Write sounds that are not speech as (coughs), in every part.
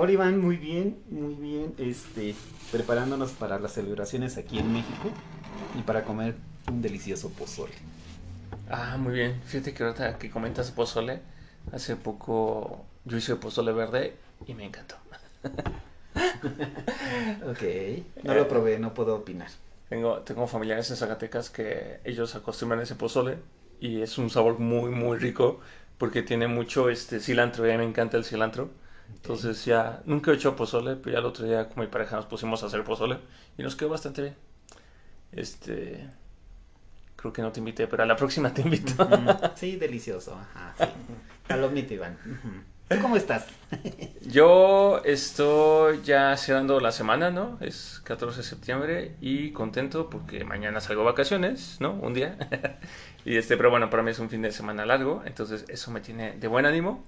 Hola Iván, muy bien, muy bien. Este, preparándonos para las celebraciones aquí en México y para comer un delicioso pozole. Ah, muy bien. Fíjate que ahorita que comentas pozole, hace poco yo hice pozole verde y me encantó. (laughs) ok, no lo probé, no puedo opinar. Tengo, tengo familiares en Zacatecas que ellos acostumbran ese pozole y es un sabor muy, muy rico porque tiene mucho este cilantro a mí me encanta el cilantro. Entonces ya, nunca he hecho pozole, pero ya el otro día con mi pareja nos pusimos a hacer pozole y nos quedó bastante bien. Este, creo que no te invité, pero a la próxima te invito. (laughs) Sí, delicioso. Ajá, sí. Lo Iván. ¿Tú cómo estás? (laughs) Yo estoy ya cerrando la semana, ¿no? Es 14 de septiembre y contento porque mañana salgo vacaciones, ¿no? Un día. (laughs) y este, pero bueno, para mí es un fin de semana largo, entonces eso me tiene de buen ánimo.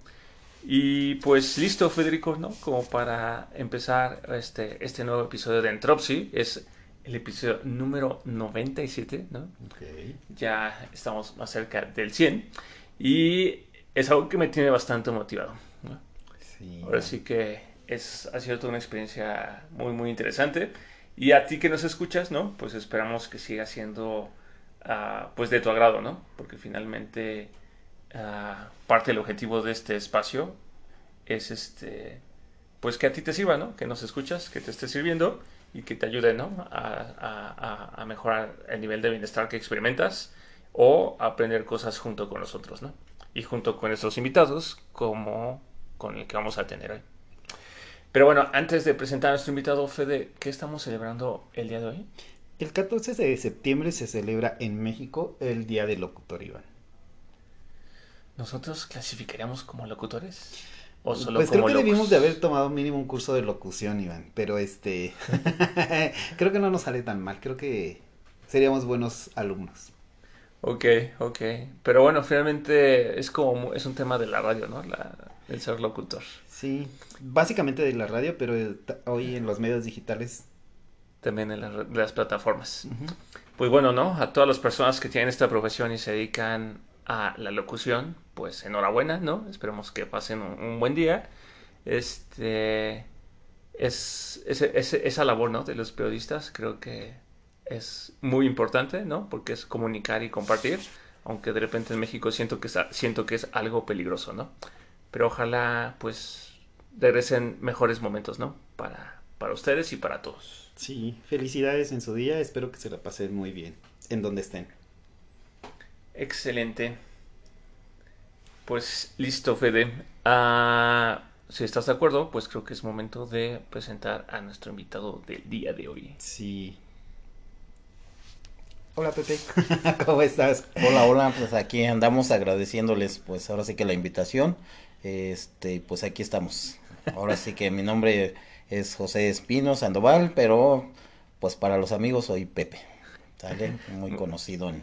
Y pues listo, Federico, ¿no? Como para empezar este, este nuevo episodio de Entropsy. Es el episodio número 97, ¿no? Okay. Ya estamos más cerca del 100. Y es algo que me tiene bastante motivado. ¿no? Sí. Ahora sí que es, ha sido toda una experiencia muy, muy interesante. Y a ti que nos escuchas, ¿no? Pues esperamos que siga siendo, uh, pues, de tu agrado, ¿no? Porque finalmente uh, parte del objetivo de este espacio es este pues que a ti te sirva, ¿no? Que nos escuchas, que te esté sirviendo y que te ayude, ¿no? A, a, mejorar el nivel de bienestar que experimentas o aprender cosas junto con nosotros, ¿no? Y junto con nuestros invitados, como con el que vamos a tener hoy. Pero bueno, antes de presentar a nuestro invitado, Fede, ¿qué estamos celebrando el día de hoy? El 14 de septiembre se celebra en México el Día del Locutor, Iván. ¿Nosotros clasificaríamos como locutores? ¿O solo pues como creo que locos? debimos de haber tomado mínimo un curso de locución, Iván, pero este, (laughs) (laughs) creo que no nos sale tan mal, creo que seríamos buenos alumnos. Ok, ok. Pero bueno, finalmente es como, es un tema de la radio, ¿no? La, el ser locutor. Sí, básicamente de la radio, pero hoy en los medios digitales. También en la, las plataformas. Uh -huh. Pues bueno, ¿no? A todas las personas que tienen esta profesión y se dedican a la locución, pues enhorabuena, ¿no? Esperemos que pasen un, buen día. Este es, es, es, esa labor, ¿no? De los periodistas, creo que es muy importante, ¿no? Porque es comunicar y compartir, aunque de repente en México siento que es, siento que es algo peligroso, ¿no? Pero ojalá, pues, regresen mejores momentos, ¿no? Para, para ustedes y para todos. Sí, felicidades en su día, espero que se la pasen muy bien, en donde estén. Excelente. Pues listo, Fede. Uh, si estás de acuerdo, pues creo que es momento de presentar a nuestro invitado del día de hoy. Sí. Hola Pepe, (laughs) ¿cómo estás? Hola, hola, pues aquí andamos agradeciéndoles pues ahora sí que la invitación. Este, pues aquí estamos. Ahora sí que mi nombre es José Espino Sandoval, pero pues para los amigos soy Pepe. ¿Sale? Muy conocido en,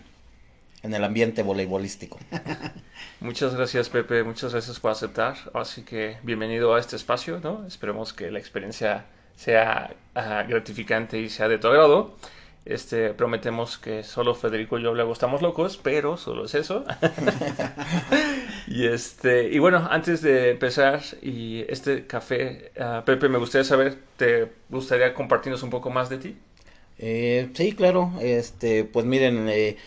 en el ambiente voleibolístico. (laughs) Muchas gracias Pepe, muchas gracias por aceptar. Así que bienvenido a este espacio, ¿no? Esperemos que la experiencia sea uh, gratificante y sea de tu agrado. Este, prometemos que solo Federico y yo luego estamos locos, pero solo es eso. (laughs) (laughs) y este, y bueno, antes de empezar y este café, uh, Pepe, me gustaría saber, ¿te gustaría compartirnos un poco más de ti? Eh, sí, claro. Este, pues miren, eh,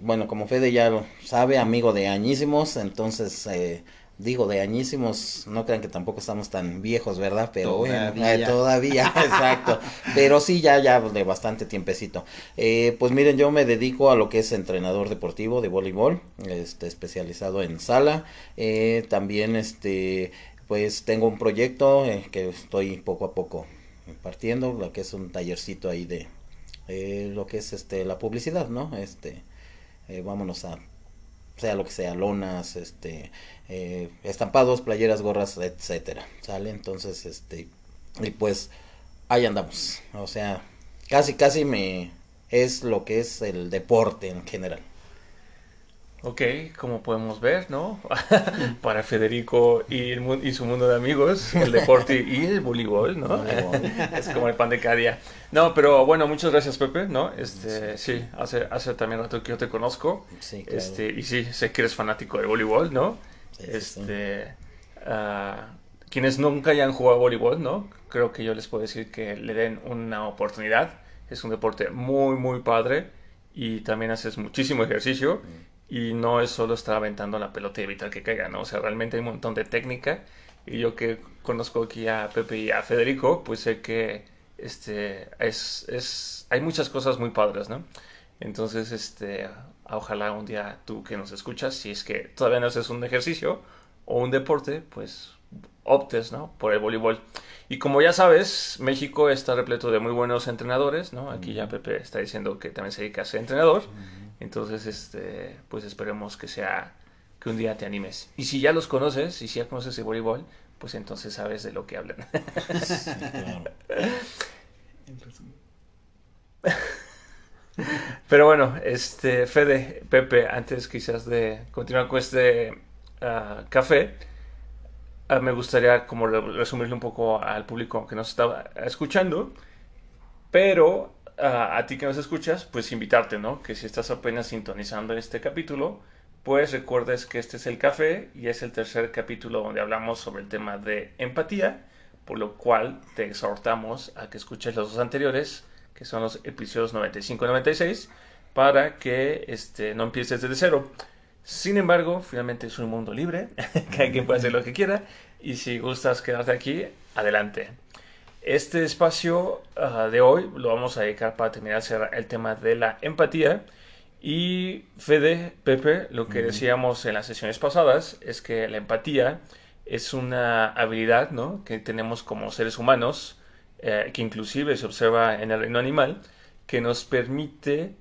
bueno, como Fede ya lo sabe, amigo de añísimos, entonces eh, digo de añísimos, no crean que tampoco estamos tan viejos, ¿verdad? Pero todavía, bueno, eh, todavía (laughs) exacto. Pero sí, ya, ya de bastante tiempecito. Eh, pues miren, yo me dedico a lo que es entrenador deportivo de voleibol, este, especializado en sala. Eh, también, este, pues tengo un proyecto eh, que estoy poco a poco partiendo, lo que es un tallercito ahí de eh, lo que es este la publicidad, ¿no? Este, eh, vámonos a sea lo que sea, lonas, este, eh, estampados, playeras, gorras, etcétera, ¿sale? Entonces, este, y pues, ahí andamos. O sea, casi, casi me es lo que es el deporte en general. Ok, como podemos ver, ¿no? (laughs) Para Federico y, el, y, su mundo de amigos, el deporte y el voleibol, ¿no? (laughs) es como el pan de cada día. No, pero bueno, muchas gracias, Pepe, ¿no? Este, sí, hace, hace también rato que yo te conozco. Sí, claro. Este, y sí, sé que eres fanático del voleibol, ¿no? este, uh, quienes nunca hayan jugado voleibol, ¿no? Creo que yo les puedo decir que le den una oportunidad. Es un deporte muy, muy padre y también haces muchísimo ejercicio. Y no es solo estar aventando la pelota y evitar que caiga, ¿no? O sea, realmente hay un montón de técnica. Y yo que conozco aquí a Pepe y a Federico, pues sé que este, es, es, hay muchas cosas muy padres, ¿no? Entonces, este, ojalá un día tú que nos escuchas, si es que todavía no haces un ejercicio o un deporte, pues optes, ¿no? Por el voleibol. Y como ya sabes, México está repleto de muy buenos entrenadores, ¿no? Aquí ya Pepe está diciendo que también se dedica a ser entrenador. Entonces, este, pues esperemos que sea, que un día te animes. Y si ya los conoces, y si ya conoces el voleibol, pues entonces sabes de lo que hablan. (laughs) Pero bueno, este, Fede, Pepe, antes quizás de continuar con este ah, café, ah, me gustaría como resumirle un poco al público que nos está escuchando, pero a, ti que nos escuchas, pues invitarte, ¿no? Que si estás apenas sintonizando este capítulo, pues recuerdes que este es el café y es el tercer capítulo donde hablamos sobre el tema de empatía, por lo cual te exhortamos a que escuches los dos anteriores, que son los episodios 95 y 96, para que este, no empieces desde cero. Sin embargo, finalmente es un mundo libre, (laughs) que quien puede hacer lo que quiera, y si gustas quedarte aquí, adelante. Este espacio ah, de hoy lo vamos a dedicar para terminar el tema de la empatía. Y Fede, Pepe, lo que decíamos en las sesiones pasadas es que la empatía es una habilidad ¿no? que tenemos como seres humanos, eh, que inclusive se observa en el reino animal, que nos permite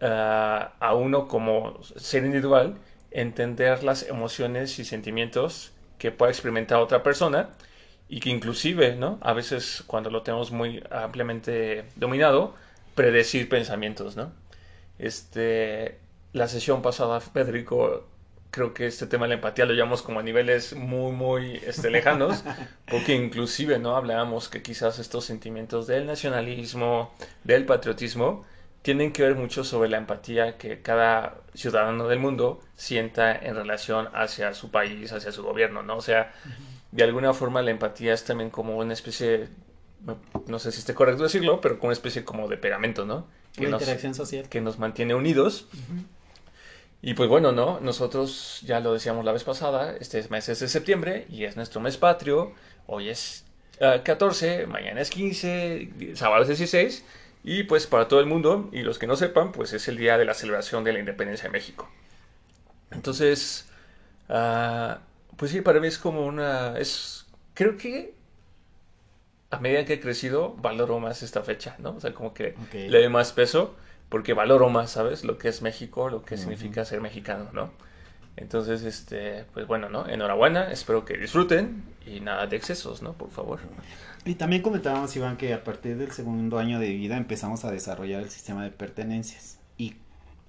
ah, a uno como ser individual entender las emociones y sentimientos que pueda experimentar otra persona y que inclusive, ¿no? A veces cuando lo tenemos muy ampliamente dominado, predecir pensamientos, ¿no? Este, la sesión pasada, Federico, creo que este tema de la empatía lo llevamos como a niveles muy, muy este, lejanos, (laughs) porque inclusive, ¿no? Hablábamos que quizás estos sentimientos del nacionalismo, del patriotismo, tienen que ver mucho sobre la empatía que cada ciudadano del mundo sienta en relación hacia su país, hacia su gobierno, ¿no? O sea, de alguna forma la empatía es también como una especie, no sé si esté correcto decirlo, pero como una especie como de pegamento, ¿no? Que una interacción social. Que nos mantiene unidos. Y pues bueno, ¿no? Nosotros ya lo decíamos la vez pasada, este mes es de septiembre y es nuestro mes patrio. Hoy es 14, ah, mañana es 15, sábado es 16. Y pues para todo el mundo y los que no sepan, pues es el día de la celebración de la independencia de México. Entonces, uh, pues sí, para mí es como una... Es, creo que a medida que he crecido, valoro más esta fecha, ¿no? O sea, como que le doy más peso porque valoro más, ¿sabes? Lo que es México, lo que significa ser mexicano, ¿no? Entonces, este, pues bueno, ¿no? Enhorabuena, espero que disfruten y nada de excesos, ¿no? Por favor. Y también comentábamos, Iván, que a partir del segundo año de vida empezamos a desarrollar el sistema de pertenencias y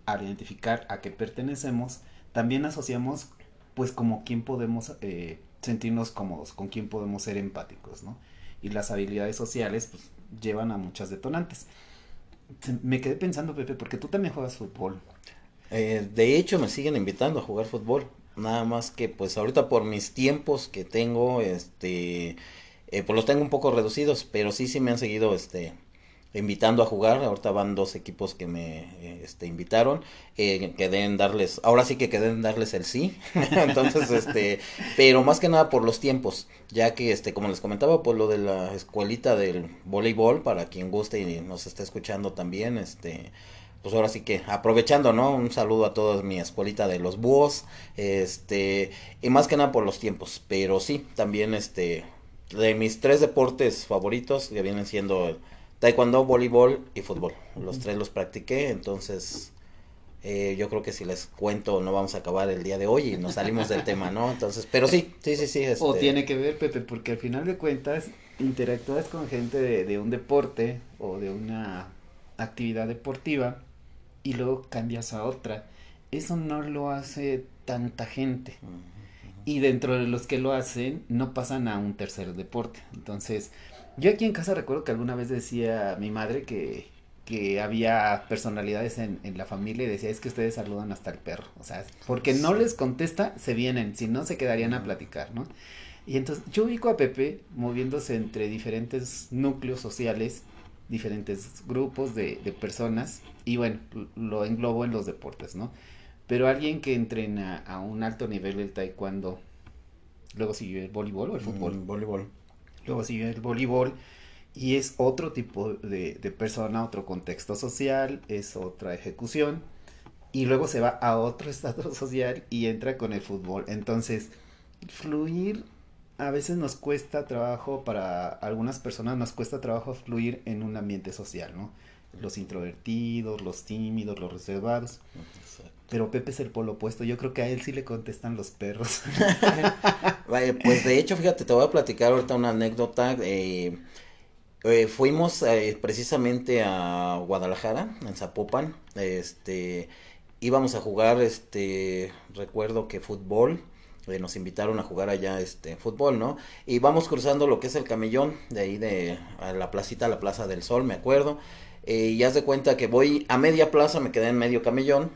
al identificar a qué pertenecemos, también asociamos pues como quién podemos eh, sentirnos cómodos, con quién podemos ser empáticos, ¿no? Y las habilidades sociales pues llevan a muchas detonantes. Me quedé pensando, Pepe, porque tú también juegas fútbol. Eh, de hecho, me siguen invitando a jugar fútbol. Nada más que pues ahorita por mis tiempos que tengo, este, eh, pues los tengo un poco reducidos, pero sí, sí me han seguido, este, invitando a jugar. Ahorita van dos equipos que me eh, este, invitaron. Eh, que deben darles, ahora sí que queden darles el sí. (laughs) Entonces, este, pero más que nada por los tiempos, ya que, este, como les comentaba, por lo de la escuelita del voleibol, para quien guste y nos esté escuchando también, este, pues ahora sí que aprovechando, ¿no? Un saludo a toda mi escuelita de los búhos, este, y más que nada por los tiempos, pero sí, también, este, de mis tres deportes favoritos, que vienen siendo taekwondo, voleibol y fútbol. Los tres los practiqué, entonces eh, yo creo que si les cuento no vamos a acabar el día de hoy y nos salimos del tema, ¿no? Entonces, pero sí, sí, sí, sí. O este tiene que ver, Pepe, porque al final de cuentas interactúas con gente de, de un deporte o de una actividad deportiva y luego cambias a otra. Eso no lo hace tanta gente. Y dentro de los que lo hacen, no pasan a un tercer deporte. Entonces, yo aquí en casa recuerdo que alguna vez decía mi madre que, que había personalidades en, en la familia y decía, es que ustedes saludan hasta el perro. O sea, porque no les contesta, se vienen, si no, se quedarían a platicar, ¿no? Y entonces yo ubico a Pepe moviéndose entre diferentes núcleos sociales, diferentes grupos de, de personas, y bueno, lo englobo en los deportes, ¿no? Pero alguien que entrena a un alto nivel el taekwondo, luego sigue el voleibol o el fútbol. Mm, voleibol. Luego sigue el voleibol y es otro tipo de, persona, otro contexto social, es otra ejecución. Y luego se va a otro (laughs) estado social y entra con el fútbol. Entonces, fluir a veces nos cuesta trabajo, para algunas personas nos cuesta trabajo fluir en un ambiente social, ¿no? Los introvertidos, los tímidos, los reservados. Exacto. Pero Pepe es el polo opuesto. Yo creo que a él sí le contestan los perros. (laughs) Pues de hecho, fíjate, te voy a platicar ahorita una anécdota. eh, eh, fuimos eh, precisamente a Guadalajara, en Zapopan. Este, íbamos a jugar, este, recuerdo que fútbol. eh, nos invitaron a jugar allá, este, fútbol, ¿no? Y vamos cruzando lo que es el camellón, de ahí de a la placita, la Plaza del Sol, me acuerdo. Eh, y haz de cuenta que voy a media plaza, me quedé en medio camellón.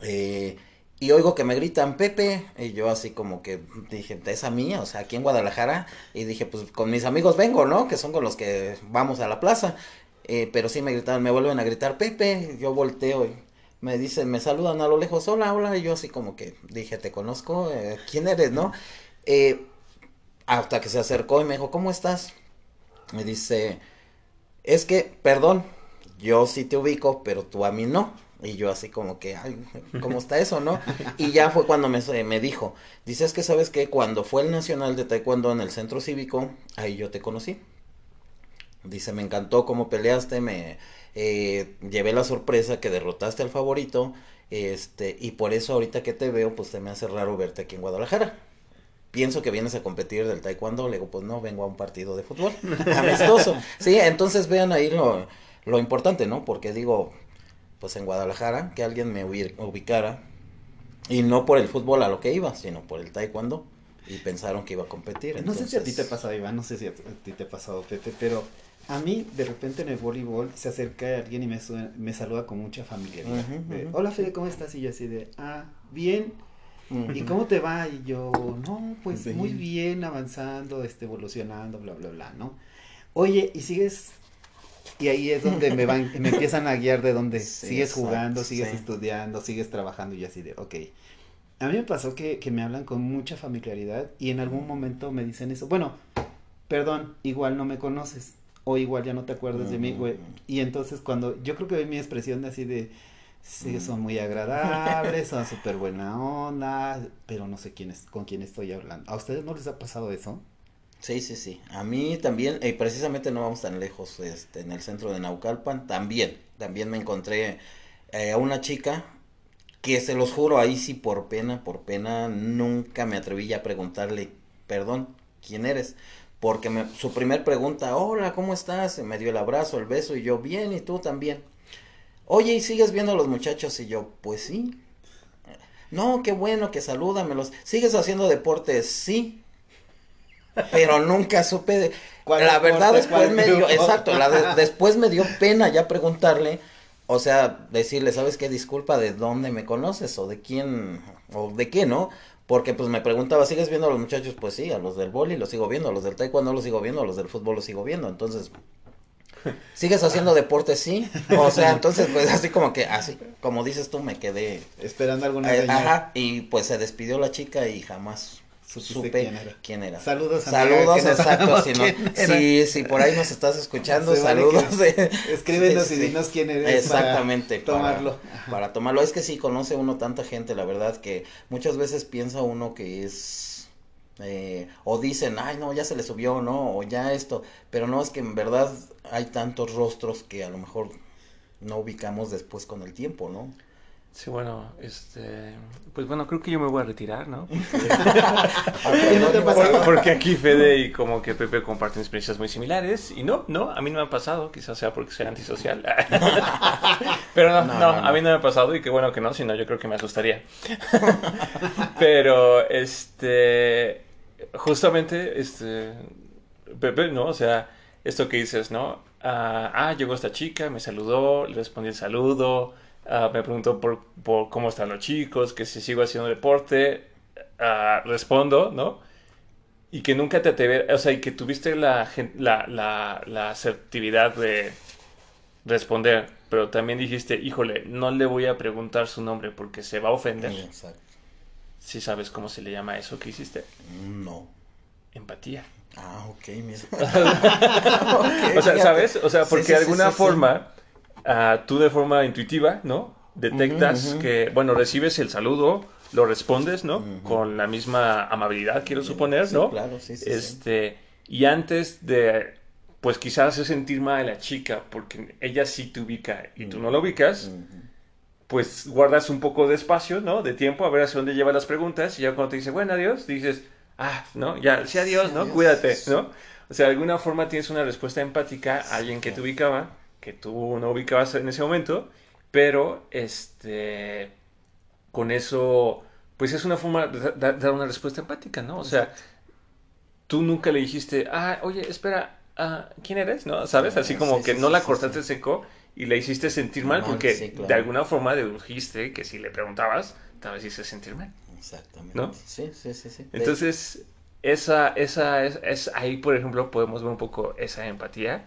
Eh, y oigo que me gritan Pepe, y yo así como que dije, ¿es a mí? O sea, aquí en Guadalajara. Y dije, pues con mis amigos vengo, ¿no? Que son con los que vamos a la plaza. Eh, pero sí me gritaron, me vuelven a gritar Pepe. Yo volteo y me dicen, me saludan a lo lejos, hola, hola. Y yo así como que dije, ¿te conozco? Eh, ¿Quién eres, no? Hasta que se acercó y me dijo, ¿cómo estás? Me dice, es que, perdón, yo sí te ubico, pero tú a mí no. Y yo así como que, ay, (laughs) ¿cómo está eso, no? Y ya fue cuando me, me dijo, dice, es que sabes que cuando fue el Nacional de Taekwondo en el Centro Cívico, ahí yo te conocí. Dice, me encantó cómo peleaste, me eh, llevé la sorpresa que derrotaste al favorito, este, y por eso ahorita que te veo, pues se me hace raro verte aquí en Guadalajara. Pienso que vienes a competir del taekwondo, le digo, pues no, vengo a un partido de fútbol, (laughs) amistoso. Sí, entonces vean ahí lo, lo importante, ¿no? Porque digo, pues en Guadalajara, que alguien me ubi- ubicara, y no por el fútbol a lo que iba, sino por el taekwondo, y pensaron que iba a competir. No sé si a ti te ha entonces- pasado, Iván, no sé si a ti te ha pasado, Pepe, pero a mí de repente en el voleibol se acerca alguien y me, me saluda con mucha familiaridad. De, ujú. Hola Fede, ¿cómo estás? Y yo así de, ah, bien. ¿Y cómo te va? Y yo, no, pues Bien. muy bien, avanzando, este, evolucionando, bla, bla, bla, ¿no? Oye, ¿y sigues? Y ahí es donde me van, me empiezan a guiar de donde (laughs) Sí, sigues exacto, jugando, sigues sí. estudiando, sigues trabajando y así de, ok. A mí me pasó que, que me hablan con mucha familiaridad y en algún momento me dicen eso. Bueno, perdón, igual no me conoces o igual ya no te acuerdas de mí, güey. Ujú. Y entonces cuando yo creo que mi expresión de así de, sí, Mm. son muy agradables, son súper buena onda, pero no sé quién es, con quién estoy hablando. ¿A ustedes no les ha pasado eso? Sí, sí, sí. A mí también, y precisamente no vamos tan lejos, este, en el centro de Naucalpan, también, también me encontré eh, a una chica que se los juro, ahí sí por pena, por pena, nunca me atreví a preguntarle, perdón, ¿quién eres? Porque me- su primer pregunta, hola, ¿cómo estás? Me dio el abrazo, el beso, y yo, bien, y tú también. Oye, ¿y sigues viendo a los muchachos? Y yo, pues sí. No, qué bueno, que salúdamelos. ¿Sigues haciendo deporte? Sí. Pero nunca supe de... ¿Cuál La verdad después me dio, exacto, la de- (laughs) después me dio pena ya preguntarle, o sea, decirle, ¿sabes qué? Disculpa, ¿de dónde me conoces? O de quién, o de qué, ¿no? Porque pues me preguntaba, ¿sigues viendo a los muchachos? Pues sí, a los del boli los sigo viendo, a los del taekwondo los sigo viendo, a los del fútbol los sigo viendo, entonces... ¿Sigues haciendo deporte? Sí. O sea, entonces pues así como que, así, como dices tú, me quedé... Esperando alguna eh, ajá, y pues se despidió la chica y jamás Supiste supe quién era. quién era. Saludos, amiga, Saludos, exacto. Si, no, por ahí nos estás escuchando, Se vale saludos. que- eh. Escríbenos Sí, y dinos quién eres Exactamente. para tomarlo. Para, para tomarlo. Es que sí, conoce uno tanta gente, la verdad, que muchas veces piensa uno que es. eh, o dicen, ay, no, ya se le subió, ¿no? O ya esto. Pero no, es que en verdad hay tantos rostros que a lo mejor no ubicamos después con el tiempo, ¿no? Sí, bueno, este, pues bueno, creo que yo me voy a retirar, ¿no? (laughs) Porque, aquí Fede y como que Pepe comparten experiencias muy similares y no, no, a mí no me ha pasado, quizás sea porque soy antisocial. (laughs) Pero no, no, a mí no me ha pasado y qué bueno que no, si no yo creo que me asustaría. (laughs) Pero, este, justamente, este, Pepe, ¿no? O sea, esto que dices, ¿no? ah, ah llegó esta chica, me saludó, le respondí el saludo Ah, me preguntó por, por, cómo están los chicos, que si sigo haciendo deporte, uh, respondo, ¿no? Y que nunca te atrevieras, o sea, y que tuviste la, la, la, la, asertividad de responder, pero también dijiste, híjole, no le voy a preguntar su nombre porque se va a ofender. Exacto. ¿Sí sabes cómo se le llama eso que hiciste? No. Empatía. Ah, ok, mira. (laughs) o sea, ¿sabes? O sea, porque de alguna forma tú de forma intuitiva, ¿no? Detectas que, bueno, recibes el saludo, lo respondes, ¿no? Con la misma amabilidad, quiero suponer, ¿no? Claro, sí, sí. Este, y antes de, pues quizás hacer sentir mal a la chica, porque ella sí te ubica y tú no la ubicas, pues guardas un poco de espacio, ¿no? De tiempo, a ver hacia dónde lleva las preguntas, y ya cuando te dice, bueno, adiós, dices, ah, ¿no? Ya, sí, adiós, ¿no? Cuídate, ¿no? O sea, de alguna forma tienes una respuesta empática a alguien que te ubicaba que tú no ubicabas en ese momento, pero este, con eso, pues es una forma de dar una respuesta empática, ¿no? O sea, tú nunca le dijiste, ah, oye, espera, ah, ¿quién eres? ¿No? ¿Sabes? Así como que no la cortaste seco y le hiciste sentir mal porque de alguna forma dedujiste que si le preguntabas, tal vez hice sentir mal. Exactamente. ¿No? Sí, sí, sí. sí. Entonces, esa, esa, es, es, ahí, por ejemplo, podemos ver un poco esa empatía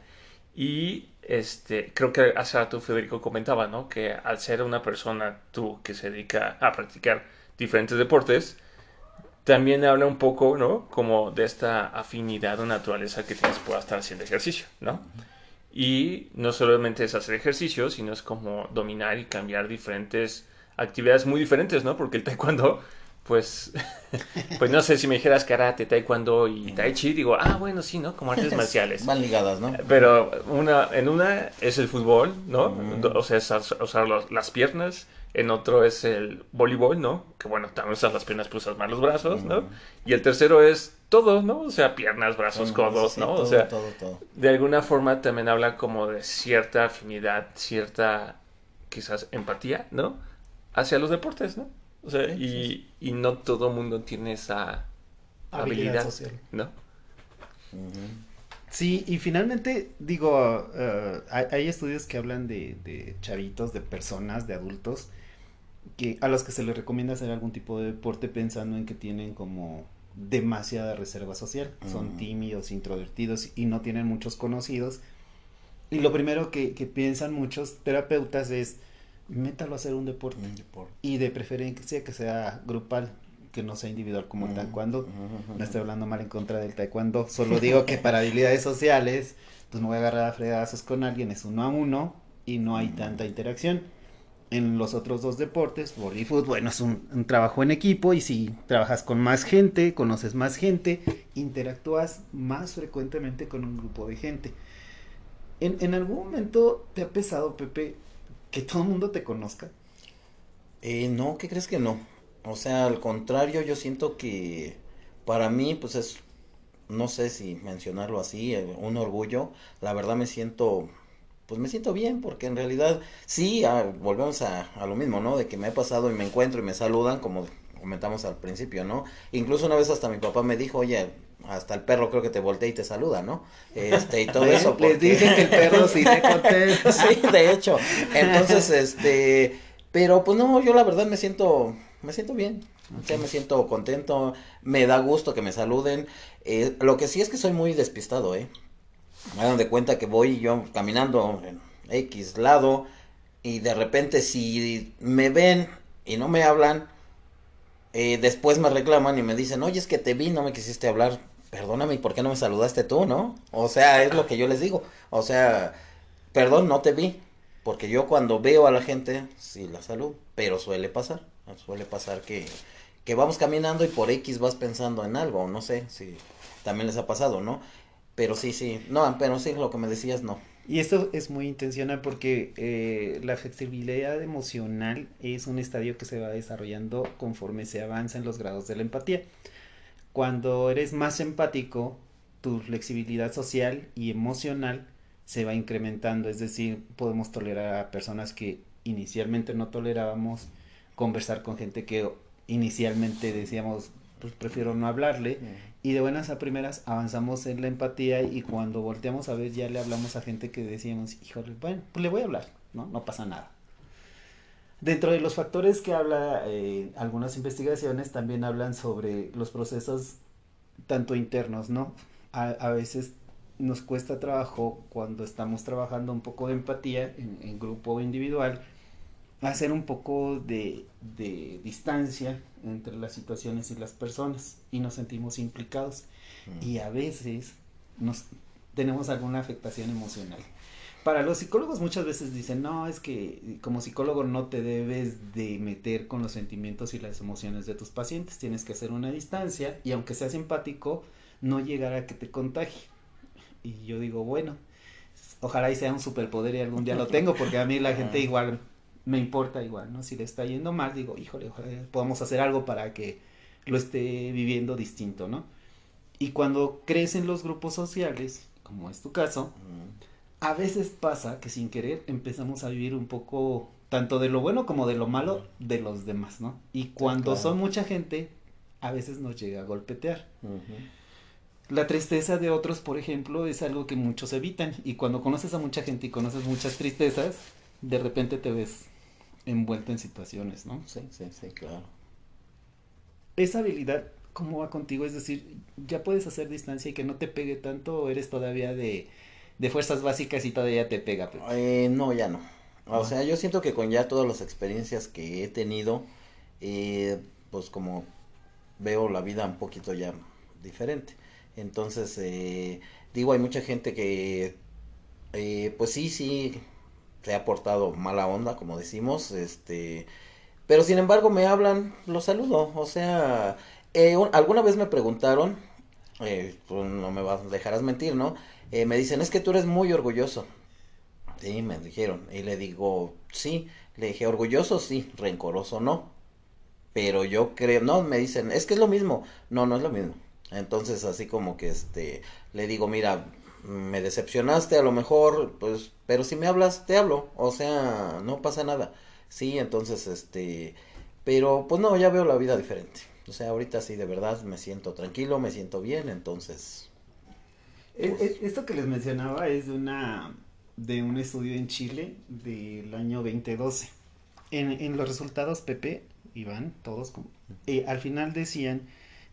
y este, creo que hace rato Federico comentaba, ¿no? Que al ser una persona tú que se dedica a practicar diferentes deportes, también habla un poco, ¿no? Como de esta afinidad o naturaleza que tienes por estar haciendo ejercicio, ¿no? Y no solamente es hacer ejercicio, sino es como dominar y cambiar diferentes actividades muy diferentes, ¿no? Porque el taekwondo pues, (laughs) pues no sé si me dijeras karate, taekwondo y tai chi, digo, ah, bueno, sí, ¿no? Como artes (laughs) marciales. Van ligadas, ¿no? Pero una, en una es el fútbol, ¿no? O sea, es usar las piernas. En otro es el voleibol, ¿no? Que bueno, también usas las piernas, pues usas más los brazos, ¿no? Y el tercero es todo, ¿no? O sea, piernas, brazos, codos, ¿no? o sea, todo, todo. de alguna forma también habla como de cierta afinidad, cierta quizás empatía, ¿no? Hacia los deportes, ¿no? O sea, y, y no todo mundo tiene esa habilidad, social. ¿no? Sí, y finalmente, digo, uh, hay, estudios que hablan de, de, chavitos, de personas, de adultos, que a los que se les recomienda hacer algún tipo de deporte pensando en que tienen como demasiada reserva social, son tímidos, introvertidos y no tienen muchos conocidos. Y lo primero que, que piensan muchos terapeutas es, métalo a hacer un deporte. Y de preferencia que sea grupal, que no sea individual como el taekwondo. No estoy hablando mal en contra del taekwondo, solo digo que para habilidades sociales, pues me voy a agarrar a fregazos con alguien, es uno a uno y no hay tanta interacción. En los otros dos deportes, Bollywood, bueno, es un, trabajo en equipo y si trabajas con más gente, conoces más gente, interactúas más frecuentemente con un grupo de gente. En, en algún momento te ha pesado, Pepe, que todo el mundo te conozca? Eh, no, ¿qué crees que no? O sea, al contrario, yo siento que para mí, pues es, no sé si mencionarlo así, eh, un orgullo. La verdad me siento, pues me siento bien, porque en realidad sí, ah, volvemos a, a lo mismo, ¿no? De que me he pasado y me encuentro y me saludan, como comentamos al principio, ¿no? Incluso una vez hasta mi papá me dijo, oye, hasta el perro creo que te voltea y te saluda, ¿no? Este, y todo (laughs) eso. Les dije que el perro sí te (laughs) contesta. sí, de hecho. Entonces, este, pero pues no, yo la verdad me siento, me siento bien. O sea, me siento contento, me da gusto que me saluden. Eh, lo que sí es que soy muy despistado, ¿eh? Me dan de cuenta que voy yo caminando en X lado y de repente si me ven y no me hablan, eh, después me reclaman y me dicen, oye, es que te vi, no me quisiste hablar perdóname, ¿por qué no me saludaste tú, no? O sea, es lo que yo les digo. O sea, perdón, no te vi. Porque yo cuando veo a la gente, sí la saludo. Pero suele pasar. Suele pasar que, que vamos caminando y por X vas pensando en algo. No sé si también les ha pasado, ¿no? Pero sí, sí. No, pero sí, lo que me decías, no. Y esto es muy intencional porque eh, la flexibilidad emocional es un estadio que se va desarrollando conforme se avanza en los grados de la empatía. Cuando eres más empático, tu flexibilidad social y emocional se va incrementando, es decir, podemos tolerar a personas que inicialmente no tolerábamos, conversar con gente que inicialmente decíamos, pues prefiero no hablarle, y de buenas a primeras avanzamos en la empatía y cuando volteamos a ver ya le hablamos a gente que decíamos, híjole, bueno, pues le voy a hablar, ¿no? No pasa nada. Dentro de los factores que habla eh, algunas investigaciones también hablan sobre los procesos tanto internos, ¿no? A, a, veces nos cuesta trabajo cuando estamos trabajando un poco de empatía en, en grupo individual, hacer un poco de, de, distancia entre las situaciones y las personas y nos sentimos implicados mm. y a veces nos tenemos alguna afectación emocional. Para los psicólogos muchas veces dicen, no, es que como psicólogo no te debes de meter con los sentimientos y las emociones de tus pacientes, tienes que hacer una distancia y aunque seas empático, no llegar a que te contagie. Y yo digo, bueno, ojalá y sea un superpoder y algún día lo tengo, porque a mí la gente igual me importa igual, ¿no? Si le está yendo mal, digo, híjole, ojalá podamos hacer algo para que lo esté viviendo distinto, ¿no? Y cuando crecen los grupos sociales, como es tu caso, a veces pasa que sin querer empezamos a vivir un poco tanto de lo bueno como de lo malo de los demás, ¿no? Y cuando claro. son mucha gente, a veces nos llega a golpetear. Uh -huh. La tristeza de otros, por ejemplo, es algo que muchos evitan. Y cuando conoces a mucha gente y conoces muchas tristezas, de repente te ves envuelto en situaciones, ¿no? Sí, sí, sí, claro. Esa habilidad, ¿cómo va contigo? Es decir, ¿ya puedes hacer distancia y que no te pegue tanto o eres todavía de, de fuerzas básicas y todavía te pega? Eh, no, ya no. O ah. sea, yo siento que con ya todas las experiencias que he tenido, eh, pues como veo la vida un poquito ya diferente. Entonces, eh, digo, hay mucha gente que, eh, pues sí, sí, se ha portado mala onda, como decimos, este, pero sin embargo me hablan, los saludo, o sea, eh, un, alguna vez me preguntaron, eh, pues no me vas, dejarás mentir, ¿no? Eh, me dicen, es que tú eres muy orgulloso. Sí, me dijeron, y le digo, sí, le dije, orgulloso sí, rencoroso no. Pero yo creo, no, me dicen, es que es lo mismo. No, no es lo mismo. Entonces, así como que este, le digo, mira, me decepcionaste a lo mejor, pues, pero si me hablas, te hablo, o sea, no pasa nada. Sí, entonces, este, pero pues no, ya veo la vida diferente. O sea, ahorita sí, de verdad, me siento tranquilo, me siento bien, entonces. Pues... Esto que les mencionaba es de una, de un estudio en Chile del año 2012. En, en los resultados, Pepe, Iván, todos, eh, al final decían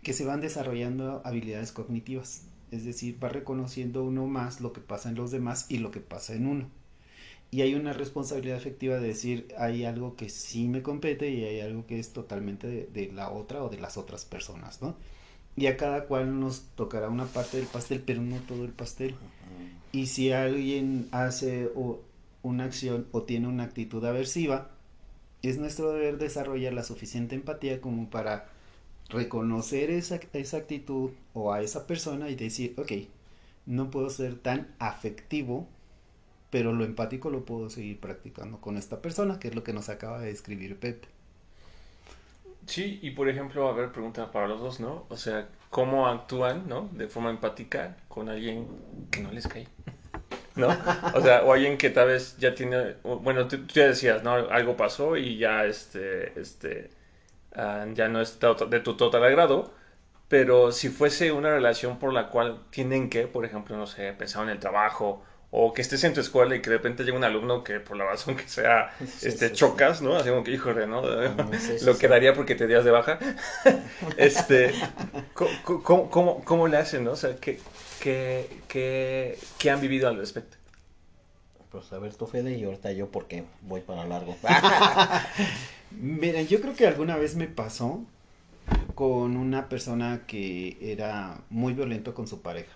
que se van desarrollando habilidades cognitivas es decir, va reconociendo uno más lo que pasa en los demás y lo que pasa en uno. Y hay una responsabilidad efectiva de decir, hay algo que sí me compete y hay algo que es totalmente de, de la otra o de las otras personas, ¿no? Y a cada cual nos tocará una parte del pastel, pero no todo el pastel. Uh -huh. Y si alguien hace o, una acción o tiene una actitud aversiva, es nuestro deber desarrollar la suficiente empatía como para reconocer esa, esa actitud o a esa persona y decir, ok, no puedo ser tan afectivo, pero lo empático lo puedo seguir practicando con esta persona, que es lo que nos acaba de describir Pepe. Sí, y por ejemplo, a ver, pregunta para los dos, ¿no? O sea, ¿cómo actúan, ¿no? De forma empática con alguien que no les cae. (laughs) ¿No? O sea, o alguien que tal vez ya tiene, bueno, tú, tú ya decías, ¿no? Algo pasó y ya, este, este, uh, ya no es de tu total agrado, pero si fuese una relación por la cual tienen que, por ejemplo, no sé, pensar en el trabajo o que estés en tu escuela y que de repente llega un alumno que por la razón que sea (laughs) sí, este sí, chocas, ¿no? Así como que, híjole, ¿no? Sí, (laughs) Lo quedaría porque te días de baja. (laughs) este, ¿cómo, cómo, ¿cómo, le hacen, no? O sea, ¿qué, qué, qué, qué han vivido al respecto? Pues a ver tu Fede y ahorita yo porque voy para largo. (laughs) (laughs) Miren, yo creo que alguna vez me pasó con una persona que era muy violento con su pareja.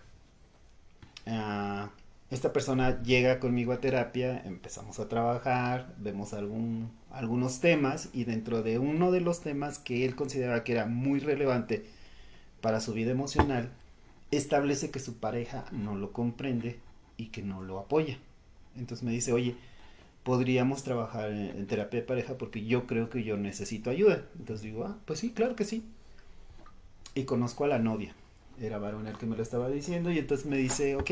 Uh, esta persona llega conmigo a terapia, empezamos a trabajar, vemos algún, algunos temas y dentro de uno de los temas que él consideraba que era muy relevante para su vida emocional, establece que su pareja no lo comprende y que no lo apoya. Entonces me dice, oye, podríamos trabajar en, terapia de pareja porque yo creo que yo necesito ayuda. Entonces digo, ah, pues sí, claro que sí. Y conozco a la novia. Era varón el que me lo estaba diciendo y entonces me dice, ok,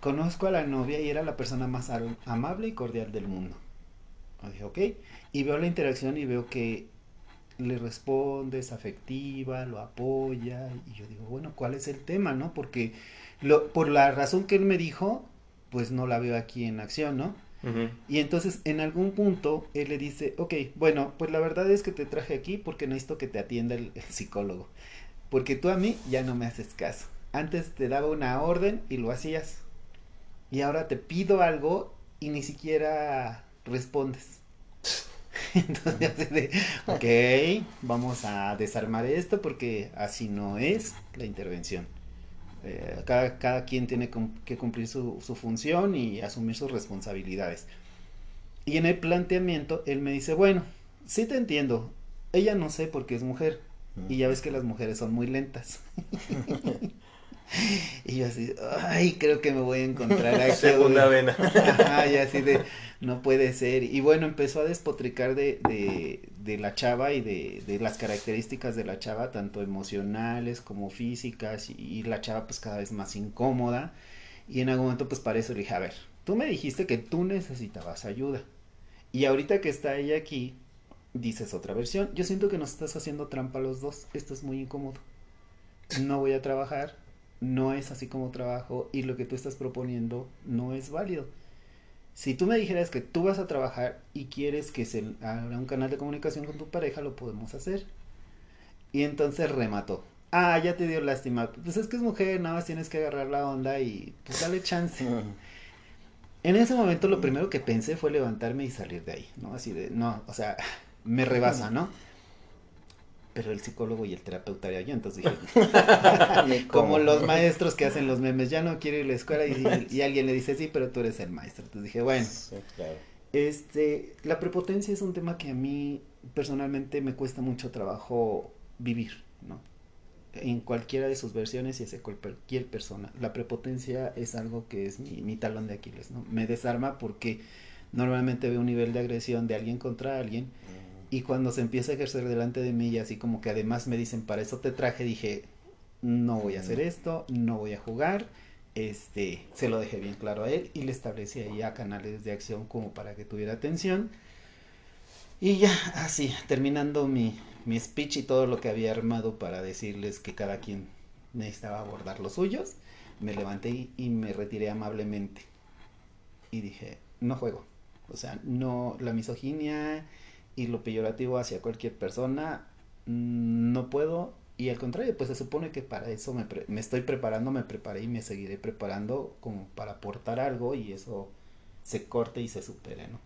conozco a la novia y era la persona más amable y cordial del mundo. Y dije, ok, y veo la interacción y veo que le responde, es afectiva, lo apoya, y yo digo, bueno, ¿cuál es el tema, no? Porque lo, por la razón que él me dijo, pues no la veo aquí en acción, ¿no? Y entonces en algún punto él le dice, ok, bueno, pues la verdad es que te traje aquí porque necesito que te atienda el, psicólogo. Porque tú a mí ya no me haces caso. Antes te daba una orden y lo hacías. Y ahora te pido algo y ni siquiera respondes. (laughs) Entonces, de, ok, vamos a desarmar esto porque así no es la intervención. Eh, cada, cada, quien tiene que cumplir su, su, función y asumir sus responsabilidades. Y en el planteamiento, él me dice, bueno, sí te entiendo, ella no sé porque es mujer. Y ya ves que las mujeres son muy lentas. (laughs) y yo así, ay, creo que me voy a encontrar aquí. (laughs) Segunda vena. (laughs) y así de, no puede ser. Y bueno, empezó a despotricar de, de, de la chava y de, de, las características de la chava, tanto emocionales como físicas, y, la chava pues cada vez más incómoda. Y en algún momento pues para eso le dije, a ver, tú me dijiste que tú necesitabas ayuda. Y ahorita que está ella aquí, dices otra versión. Yo siento que nos estás haciendo trampa los dos. Esto es muy incómodo. No voy a trabajar, no es así como trabajo y lo que tú estás proponiendo no es válido. Si tú me dijeras que tú vas a trabajar y quieres que se haga un canal de comunicación con tu pareja, lo podemos hacer. Y entonces remató. Ah, ya te dio lástima. Pues es que es mujer, nada más tienes que agarrar la onda y pues dale chance. (laughs) en ese momento lo primero que pensé fue levantarme y salir de ahí, ¿no? Así de, no, o sea, me rebasa, ¿no? Pero el psicólogo y el terapeuta era yo, entonces dije, (laughs) (laughs) como los maestros que hacen los memes, ya no quiero ir a la escuela y, alguien le dice, sí, pero tú eres el maestro, entonces dije, bueno, este, la prepotencia es un tema que a mí personalmente me cuesta mucho trabajo vivir, ¿no? En cualquiera de sus versiones y hacia cualquier persona. La prepotencia es algo que es mi, mi talón de Aquiles, ¿no? Me desarma porque normalmente veo un nivel de agresión de alguien contra alguien y cuando se empieza a ejercer delante de mí y así como que además me dicen, para eso te traje, dije, no voy a hacer esto, no voy a jugar. Este, se lo dejé bien claro a él y le establecí ahí a canales de acción como para que tuviera atención. Y ya, así, terminando mi, mi speech y todo lo que había armado para decirles que cada quien necesitaba abordar los suyos, me levanté y me retiré amablemente. Y dije, no juego. O sea, no, la misoginia, y lo peyorativo hacia cualquier persona, mm, no puedo. Y al contrario, pues se supone que para eso me, me estoy preparando, me preparé y me seguiré preparando como para aportar algo y eso se corte y se supere, ¿no?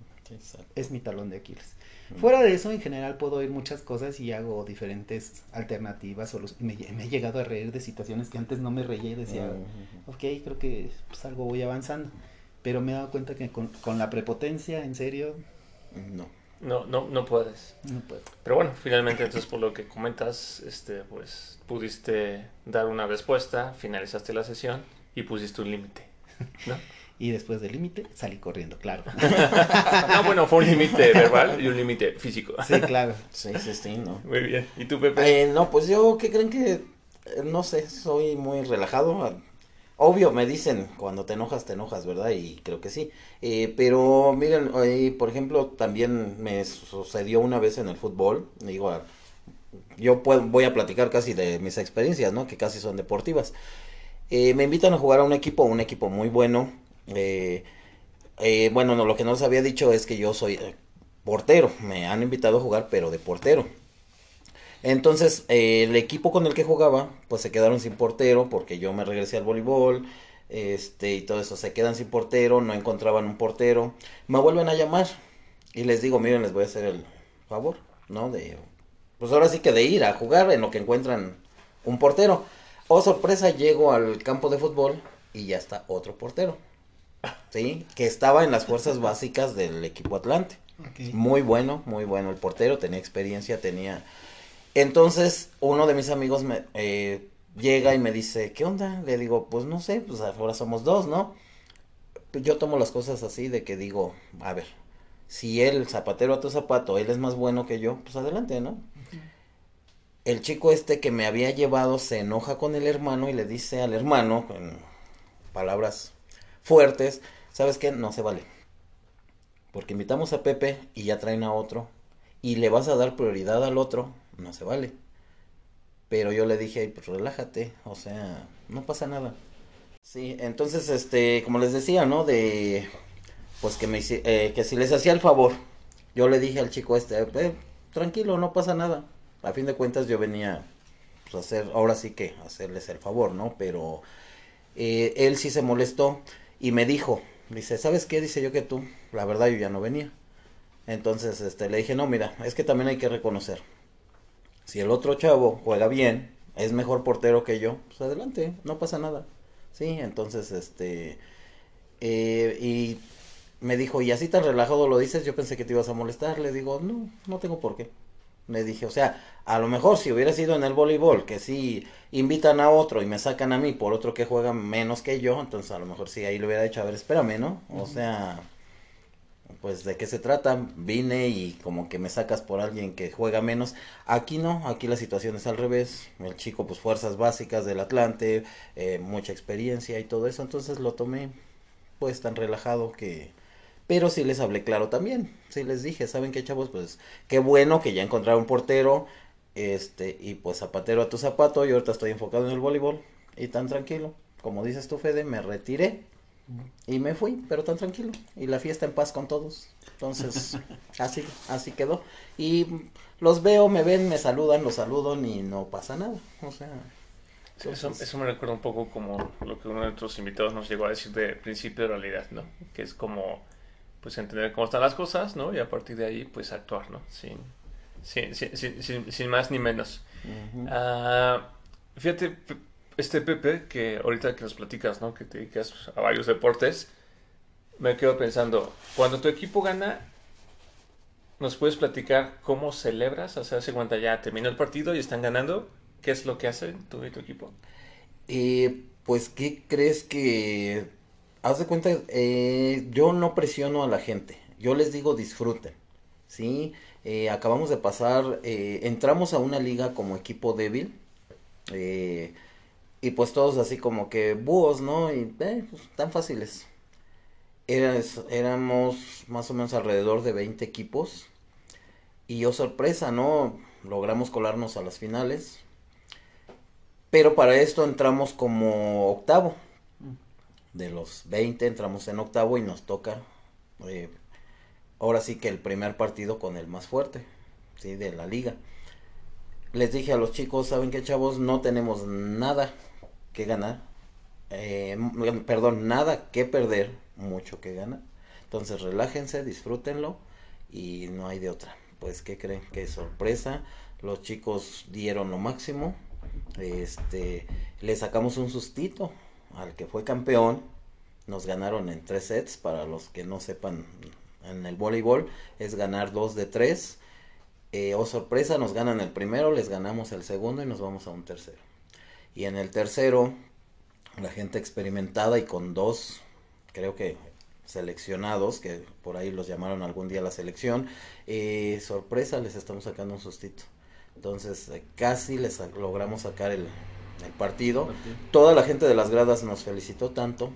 Es mi talón de Aquiles. Mm. Fuera de eso, en general puedo oír muchas cosas y hago diferentes alternativas. O me, he llegado a reír de situaciones que antes no me reía y decía, ok, creo que pues, algo voy avanzando. Pero me he dado cuenta que con, con la prepotencia, en serio, no. No, no, no puedes. No puedo. Pero bueno, finalmente entonces por lo que comentas, este, pues pudiste dar una respuesta, finalizaste la sesión y pusiste un límite, ¿no? (laughs) y después del límite salí corriendo, claro. no, (laughs) bueno, fue un límite verbal y un límite físico. Sí, claro. (laughs) Sí, sí, sí, ¿no? Muy bien. ¿Y tú, Pepe? Eh, no, pues yo, ¿qué creen que? Eh, no sé, soy muy relajado Obvio, me dicen, cuando te enojas, te enojas, ¿verdad? Y creo que sí. Eh, pero miren, por ejemplo, también me sucedió una vez en el fútbol, digo, yo puedo, voy a platicar casi de mis experiencias, ¿no? Que casi son deportivas. Eh, me invitan a jugar a un equipo, un equipo muy bueno. Eh, bueno, no, lo que no les había dicho es que yo soy portero. Me han invitado a jugar, pero de portero. Entonces, eh, el equipo con el que jugaba, pues se quedaron sin portero porque yo me regresé al voleibol, este, y todo eso, se quedan sin portero, no encontraban un portero, me vuelven a llamar y les digo, miren, les voy a hacer el favor, ¿no? De, pues ahora sí que de ir a jugar en lo que encuentran un portero. Oh, sorpresa, llego al campo de fútbol y ya está otro portero, ¿sí? Que estaba en las fuerzas básicas del equipo Atlante. Muy bueno, muy bueno el portero, tenía experiencia, tenía entonces, uno de mis amigos me eh, llega y me dice, ¿qué onda? Le digo, pues no sé, pues ahora somos dos, ¿no? yo tomo las cosas así de que digo, a ver, si él, zapatero a tu zapato, él es más bueno que yo, pues adelante, ¿no? El chico este que me había llevado se enoja con el hermano y le dice al hermano, con palabras fuertes, ¿sabes qué? No se vale. Porque invitamos a Pepe y ya traen a otro. Y le vas a dar prioridad al otro, no se vale. Pero yo le dije, pues relájate, o sea, no pasa nada. Sí, entonces, este, como les decía, ¿no? De pues que me eh, que si les hacía el favor, yo le dije al chico este, tranquilo, no pasa nada. A fin de cuentas yo venía pues, a hacer, ahora sí que hacerles el favor, ¿no? Pero eh, él sí se molestó y me dijo, dice, ¿sabes qué? Dice yo que tú, la verdad yo ya no venía. Entonces, este, le dije, no, mira, es que también hay que reconocer. Si el otro chavo juega bien, es mejor portero que yo, pues adelante, no pasa nada. Sí, entonces, este, y me dijo, y así tan relajado lo dices, yo pensé que te ibas a molestar. Le digo, no, no tengo por qué. Le dije, o sea, a lo mejor si hubiera sido en el voleibol, que si invitan a otro y me sacan a mí por otro que juega menos que yo, entonces a lo mejor sí ahí lo hubiera dicho, a ver, espérame, ¿no? O sea, pues de qué se trata, vine y como que me sacas por alguien que juega menos. Aquí no, aquí la situación es al revés. El chico, pues fuerzas básicas del Atlante, eh, mucha experiencia y todo eso, entonces lo tomé pues tan relajado que pero sí les hablé claro también. Sí les dije, ¿saben qué, chavos? Pues qué bueno que ya encontraron portero. Este, y pues zapatero a tu zapato. Yo ahorita estoy enfocado en el voleibol. Y tan tranquilo. Como dices tú, Fede, me retiré. Y me fui, pero tan tranquilo. Y la fiesta en paz con todos. Entonces, (laughs) así, así quedó. Y los veo, me ven, me saludan, los saludo y no pasa nada. O sea. Eso, eso, me recuerda un poco como lo que uno de nuestros invitados nos llegó a decir de principio de realidad, ¿no? Que es como pues entender cómo están las cosas, ¿no? Y a partir de ahí, pues actuar, ¿no? Sin, sin, sin, sin, más ni menos. Ah, fíjate, este Pepe, que ahorita que nos platicas, ¿no? Que te dedicas a varios deportes, me quedo pensando, cuando tu equipo gana, ¿nos puedes platicar cómo celebras? O sea, hace cuenta ya terminó el partido y están ganando, ¿qué es lo que hacen tú y tu equipo? Eh, pues, ¿qué crees que haz de cuenta, eh, yo no presiono a la gente, yo les digo disfruten, ¿sí? Eh, acabamos de pasar, eh, entramos a una liga como equipo débil, y pues todos así como que búhos, ¿no? Y pues, tan fáciles. éramos más o menos alrededor de 20 equipos, y yo sorpresa, ¿no? Logramos colarnos a las finales, pero para esto entramos como octavo de los 20 entramos en octavo y nos toca eh, ahora sí que el primer partido con el más fuerte ¿sí? de la liga. Les dije a los chicos, ¿saben qué chavos? No tenemos nada que ganar. Eh, perdón, nada que perder, mucho que ganar. Entonces relájense, disfrútenlo y no hay de otra. Pues, ¿qué creen? Qué sorpresa. Los chicos dieron lo máximo. Este, le sacamos un sustito al que fue campeón. Nos ganaron en tres sets. Para los que no sepan en el voleibol, es ganar dos de tres. Eh, oh sorpresa, nos ganan el primero, les ganamos el segundo y nos vamos a un tercero. Y en el tercero, la gente experimentada y con dos, creo que seleccionados, que por ahí los llamaron algún día la selección, eh, sorpresa, les estamos sacando un sustito. Entonces, eh, casi les logramos sacar el, el partido. Toda la gente de las gradas nos felicitó tanto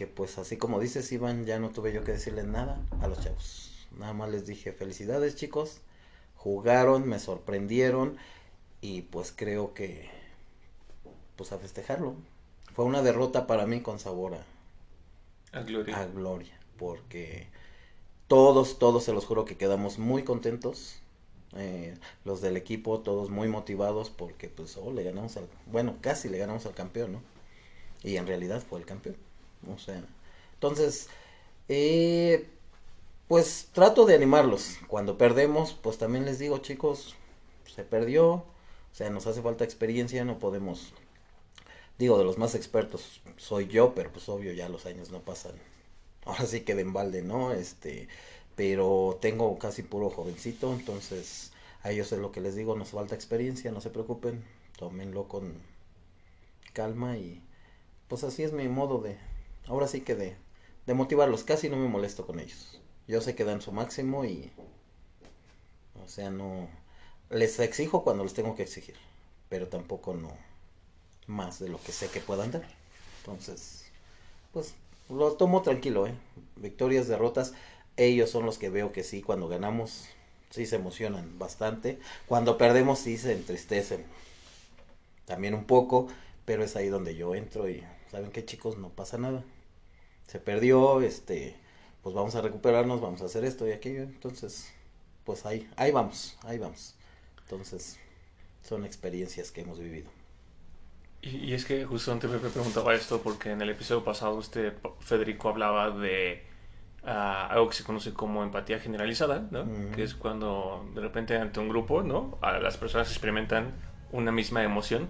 que pues así como dices Iván, ya no tuve yo que decirle nada a los chavos. Nada más les dije felicidades chicos, jugaron, me sorprendieron y pues creo que pues a festejarlo. Fue una derrota para mí con sabor a, gloria. a gloria, porque todos, todos se los juro que quedamos muy contentos eh, los del equipo todos muy motivados porque pues oh, le ganamos al, bueno, casi le ganamos al campeón, ¿no? Y en realidad fue el campeón, o sea, entonces, eh, pues trato de animarlos, cuando perdemos, pues también les digo chicos, se perdió, o sea, nos hace falta experiencia, no podemos, digo, de los más expertos soy yo, pero pues obvio ya los años no pasan, (laughs) ahora sí que de embalde, ¿no? Este, pero tengo casi puro jovencito, entonces a ellos es lo que les digo, nos falta experiencia, no se preocupen, tómenlo con calma y pues así es mi modo de, ahora sí que de, de motivarlos, casi no me molesto con ellos. Yo sé que dan su máximo y, o sea, no, les exijo cuando les tengo que exigir, pero tampoco no más de lo que sé que puedan dar. Entonces, pues lo tomo tranquilo, ¿eh? Victorias, derrotas, ellos son los que veo que sí, cuando ganamos, sí se emocionan bastante. Cuando perdemos, sí se entristecen. También un poco, pero es ahí donde yo entro y, ¿saben qué chicos? No pasa nada. Se perdió, este, pues vamos a recuperarnos, vamos a hacer esto y aquello. Entonces, pues ahí, ahí vamos, ahí vamos. Entonces, son experiencias que hemos vivido. Y, es que justo antes me preguntaba esto porque en el episodio pasado este Federico hablaba de ah, algo que se conoce como empatía generalizada, ¿no? Que es cuando de repente ante un grupo, ¿no? las personas experimentan una misma emoción,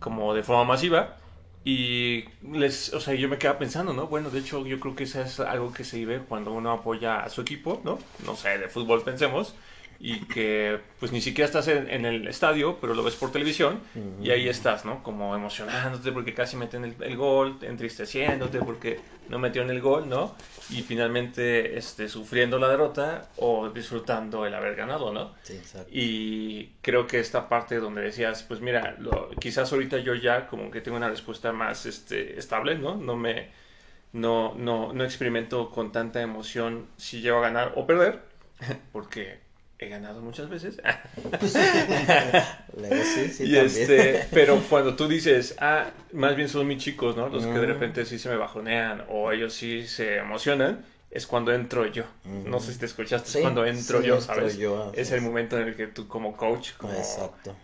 como de forma masiva. Y les, o sea, yo me quedaba pensando, ¿no? Bueno, de hecho, yo creo que eso es algo que se vive cuando uno apoya a su equipo, ¿no? No sé, de fútbol pensemos y que pues ni siquiera estás en, el estadio, pero lo ves por televisión y ahí estás, ¿no? Como emocionándote porque casi meten el, el, gol, entristeciéndote porque no metieron el gol, ¿no? Y finalmente este, sufriendo la derrota o disfrutando el haber ganado, ¿no? Sí, exacto. Y creo que esta parte donde decías, pues mira, lo, quizás ahorita yo ya como que tengo una respuesta más este, estable, ¿no? No me... No, no, no experimento con tanta emoción si llego a ganar o perder, (laughs) porque he ganado muchas veces. (laughs) sí, sí, y este, pero cuando tú dices, ah, más bien son mis chicos, ¿no? Los que de repente sí se me bajonean o ellos sí se emocionan, es cuando entro yo. No sé si te escuchaste, es cuando entro yo, ¿sabes? es el momento en el que tú como coach, como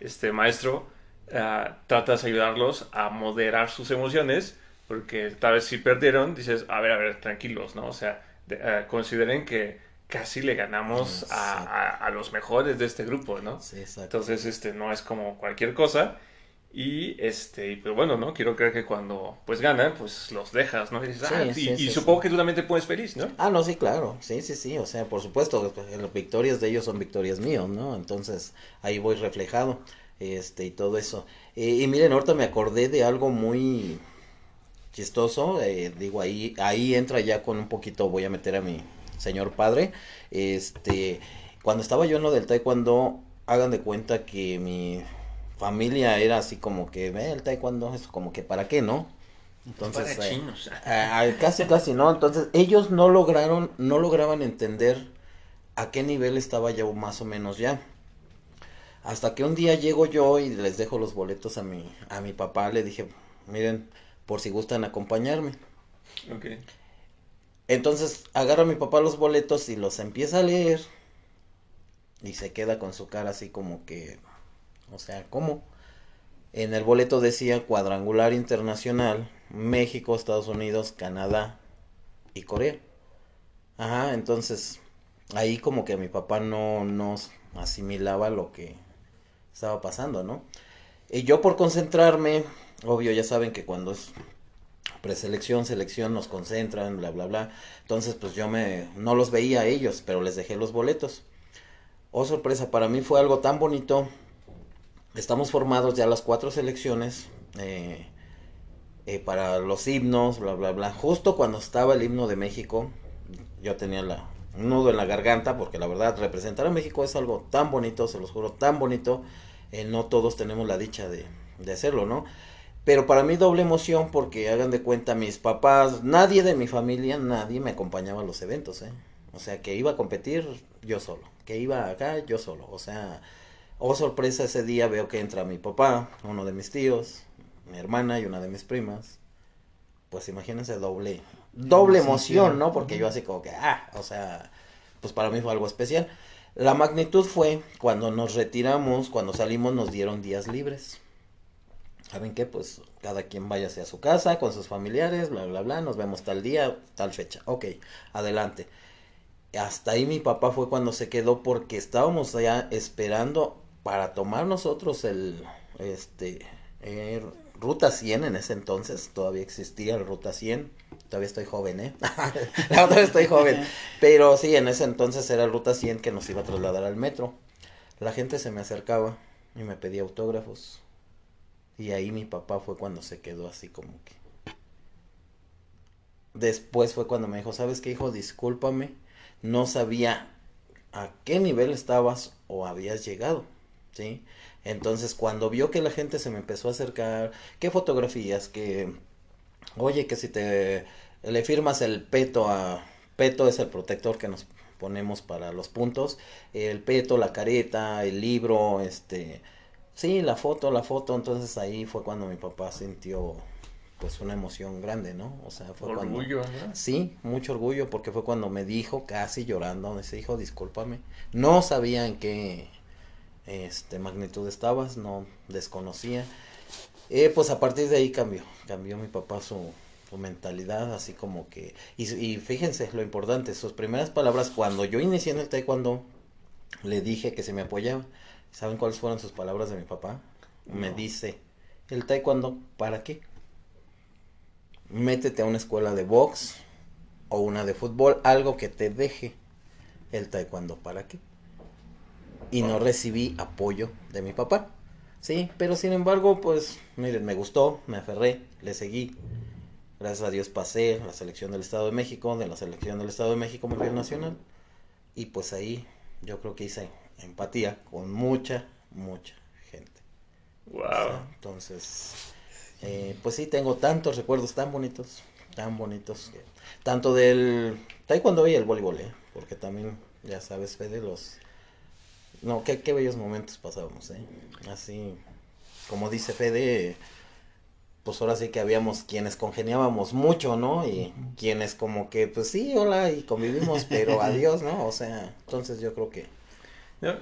este maestro, ah, tratas de ayudarlos a moderar sus emociones, porque tal vez si perdieron, dices, a ver, a ver, tranquilos, ¿no? O sea, ah, consideren que casi le ganamos a, los mejores de este grupo, ¿no? Sí, exacto. Entonces, este, no es como cualquier cosa. Y este, pero bueno, ¿no? Quiero creer que cuando pues ganan, pues los dejas, ¿no? Y, ah, y, supongo que tú también te pones feliz, ¿no? Ah, no, sí, claro. Sí, sí, sí. O sea, por supuesto, las victorias de ellos son victorias míos, ¿no? Entonces, ahí voy reflejado. Este, y todo eso. Eh, y miren, ahorita me acordé de algo muy chistoso. Eh, digo, ahí, ahí entra ya con un poquito, voy a meter a mi, señor padre. Este, cuando estaba yo en lo del taekwondo, hagan de cuenta que mi familia era así como que, ve el taekwondo, es como que para qué, ¿no? Entonces, para eh, chinos. casi, casi, ¿no? Entonces, ellos no lograron, no lograban entender a qué nivel estaba yo más o menos ya. Hasta que un día llego yo y les dejo los boletos a mi, a mi papá, le dije, miren, por si gustan acompañarme. Okay. Entonces agarra a mi papá los boletos y los empieza a leer. Y se queda con su cara así como que, o sea, ¿cómo? En el boleto decía cuadrangular internacional, México, Estados Unidos, Canadá y Corea. Ajá, entonces ahí como que mi papá no nos asimilaba lo que estaba pasando, ¿no? Y yo por concentrarme, obvio ya saben que cuando es preselección, selección, nos concentran, bla, bla, bla. Entonces, pues yo me, no los veía a ellos, pero les dejé los boletos. Oh, sorpresa, para mí fue algo tan bonito. Estamos formados ya las cuatro selecciones eh, eh, para los himnos, bla, bla, bla. Justo cuando estaba el himno de México, yo tenía la, un nudo en la garganta, porque la verdad, representar a México es algo tan bonito, se los juro, tan bonito. Eh, no todos tenemos la dicha de, de hacerlo, ¿no? Pero para mí doble emoción porque hagan de cuenta mis papás, nadie de mi familia, nadie me acompañaba a los eventos, ¿eh? O sea, que iba a competir yo solo, que iba acá yo solo. O sea, oh sorpresa ese día veo que entra mi papá, uno de mis tíos, mi hermana y una de mis primas. Pues imagínense doble, doble emoción, ¿no? Porque yo así como que, ah, o sea, pues para mí fue algo especial. La magnitud fue cuando nos retiramos, cuando salimos nos dieron días libres. ¿Saben qué? Pues cada quien váyase a su casa con sus familiares, bla, bla, bla, nos vemos tal día, tal fecha. Ok, adelante. Hasta ahí mi papá fue cuando se quedó porque estábamos ya esperando para tomar nosotros el, este, eh, Ruta 100 en ese entonces, todavía existía el Ruta 100, todavía estoy joven, ¿eh? (laughs) todavía estoy joven, pero sí, en ese entonces era el Ruta 100 que nos iba a trasladar al metro. La gente se me acercaba y me pedía autógrafos y ahí mi papá fue cuando se quedó así como que... después fue cuando me dijo, ¿sabes qué, hijo? Discúlpame, no sabía a qué nivel estabas o habías llegado, ¿sí? Entonces, cuando vio que la gente se me empezó a acercar, qué fotografías, que, oye, que si te le firmas el peto a, peto es el protector que nos ponemos para los puntos, el peto, la careta, el libro, este, sí, la foto, la foto, entonces ahí fue cuando mi papá sintió pues una emoción grande, ¿no? O sea, fue orgullo, cuando... Sí, mucho orgullo porque fue cuando me dijo casi llorando, me dijo, discúlpame, no sabía en qué este magnitud estabas, no desconocía. Eh, pues a partir de ahí cambió, cambió mi papá su, su mentalidad, así como que, y, y, fíjense lo importante, sus primeras palabras cuando yo inicié en el taekwondo, le dije que se me apoyaba. ¿Saben cuáles fueron sus palabras de mi papá? Me dice, el taekwondo, ¿para qué? métete a una escuela de box o una de fútbol, algo que te deje el taekwondo para qué. Y no recibí apoyo de mi papá. Sí, pero sin embargo, pues, miren, me gustó, me aferré, le seguí. Gracias a Dios pasé la selección del Estado de México, de la selección del Estado de México nivel nacional. Y pues ahí yo creo que hice empatía con mucha, mucha gente. Wow. entonces, eh, pues sí, tengo tantos recuerdos tan bonitos, tan bonitos, tanto del taekwondo y el voleibol, ¿eh? porque también, ya sabes, Fede, los... No, qué, qué bellos momentos pasábamos, ¿eh? Así, como dice Fede, pues ahora sí que habíamos quienes congeniábamos mucho, ¿no? Y quienes como que, pues sí, hola, y convivimos, pero (laughs) adiós, ¿no? O sea, entonces yo creo que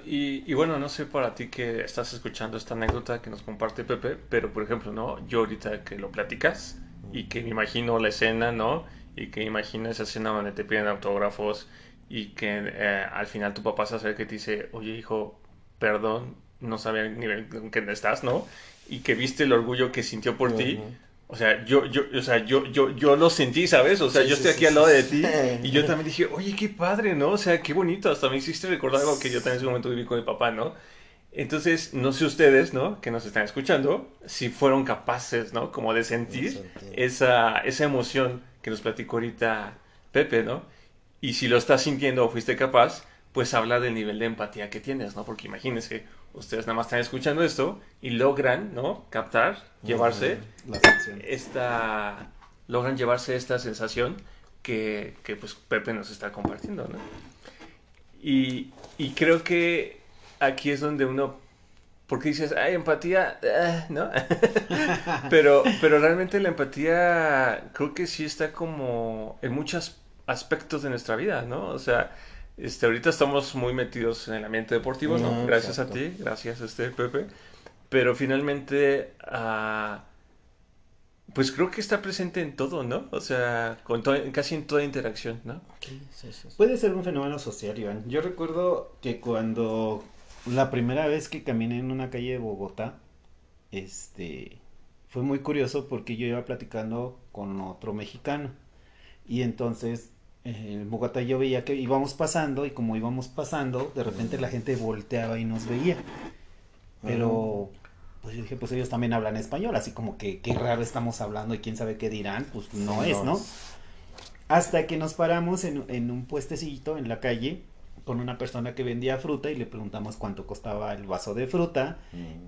y, bueno, no sé para ti que estás escuchando esta anécdota que nos comparte Pepe, pero por ejemplo, ¿no? Yo ahorita que lo platicas y que me imagino la escena, ¿no? Y que imagino esa escena donde te piden autógrafos y que eh, al final tu papá se acerca y te dice, oye hijo, perdón, no sabía el nivel en que estás, ¿no? Y que viste el orgullo que sintió por ti. O sea, yo, yo, o sea, yo, yo, yo lo sentí, ¿sabes? O sea, yo estoy aquí al lado de ti y yo también dije, oye, qué padre, ¿no? O sea, qué bonito. Hasta me hiciste recordar algo que yo también en ese momento viví con mi papá, ¿no? Entonces, no sé ustedes, ¿no? Que nos están escuchando, si fueron capaces, ¿no? Como de sentir esa, esa emoción que nos platicó ahorita Pepe, ¿no? Y si lo estás sintiendo o fuiste capaz, pues habla del nivel de empatía que tienes, ¿no? Porque imagínense, ustedes nada más están escuchando esto y logran, ¿no? Captar, llevarse esta, logran llevarse esta sensación que, que, pues Pepe nos está compartiendo, ¿no? Y, y creo que aquí es donde uno porque dices, ay, empatía, ah", ¿no? (laughs) pero, pero realmente la empatía creo que sí está como en muchos aspectos de nuestra vida, ¿no? O sea, este, ahorita estamos muy metidos en el ambiente deportivo, ¿no? gracias a ti, gracias a este Pepe. Pero finalmente, uh, pues creo que está presente en todo, ¿no? O sea, con casi en toda interacción, ¿no? Sí, sí, sí. Puede ser un fenómeno social, Iván. Yo recuerdo que cuando la primera vez que caminé en una calle de Bogotá, este, fue muy curioso porque yo iba platicando con otro mexicano. Y entonces en Bogotá yo veía que íbamos pasando y como íbamos pasando, de repente la gente volteaba y nos veía. Pero pues yo dije, pues ellos también hablan español, así como que qué raro estamos hablando y quién sabe qué dirán, pues no, es, ¿no? Hasta que nos paramos en, en, un puestecito en la calle con una persona que vendía fruta y le preguntamos cuánto costaba el vaso de fruta.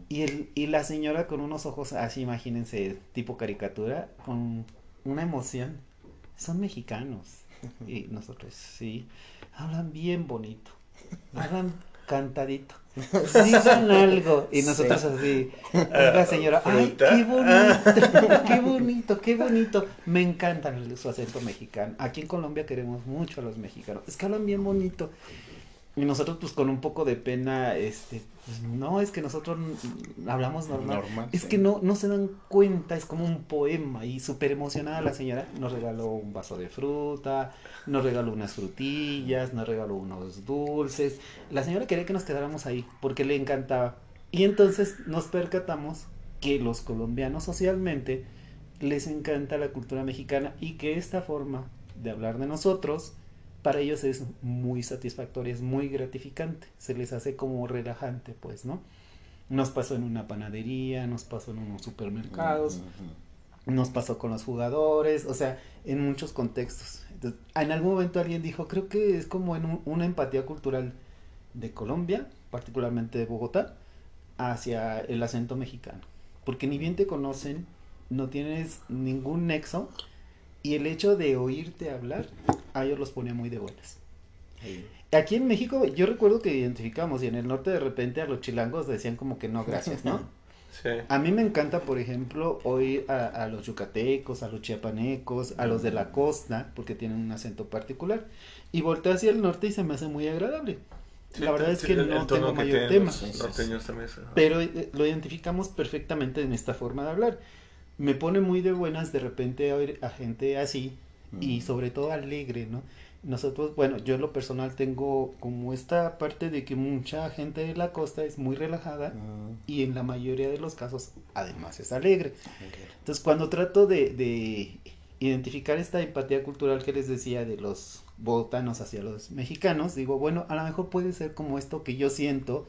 Y, el, y la señora con unos ojos así, imagínense, tipo caricatura, con una emoción, son mexicanos y nosotros, sí, hablan bien bonito, hablan cantadito, dicen (laughs) algo. Y nosotros así, (laughs) la señora, ay, qué bonito, (laughs) qué bonito, qué bonito. Me encantan su acento mexicano. Aquí en Colombia queremos mucho a los mexicanos. Es que hablan bien bonito. Y nosotros pues con un poco de pena, este, pues no, es que nosotros hablamos normal. es que no, no se dan cuenta, es como un poema. Y súper emocionada la señora nos regaló un vaso de fruta, nos regaló unas frutillas, nos regaló unos dulces. La señora quería que nos quedáramos ahí porque le encantaba. Y entonces nos percatamos que los colombianos socialmente les encanta la cultura mexicana y que esta forma de hablar de nosotros para ellos es muy satisfactoria, es muy gratificante, se les hace como relajante, pues, ¿no? Nos pasó en una panadería, nos pasó en unos supermercados. nos pasó con los jugadores, o sea, en muchos contextos. en algún momento alguien dijo, creo que es como en una empatía cultural de Colombia, particularmente de Bogotá, hacia el acento mexicano. Porque ni bien te conocen, no tienes ningún nexo y el hecho de oírte hablar, a ellos los pone muy de buenas. Aquí en México yo recuerdo que identificamos y en el norte de repente a los chilangos decían como que no, gracias, ¿no? (laughs) Sí. A mí me encanta, por ejemplo, oír a, los yucatecos, a los chiapanecos, a los de la costa, porque tienen un acento particular. Y volteo hacia el norte y se me hace muy agradable. la verdad es que no tengo mayor tema. Pero eh, lo identificamos perfectamente en esta forma de hablar. Me pone muy de buenas de repente oír a gente así y sobre todo alegre, ¿no? nosotros, bueno, yo en lo personal tengo como esta parte de que mucha gente de la costa es muy relajada y en la mayoría de los casos además es alegre. Entonces cuando trato de, de, identificar esta empatía cultural que les decía de los botanos hacia los mexicanos, digo, bueno, a lo mejor puede ser como esto que yo siento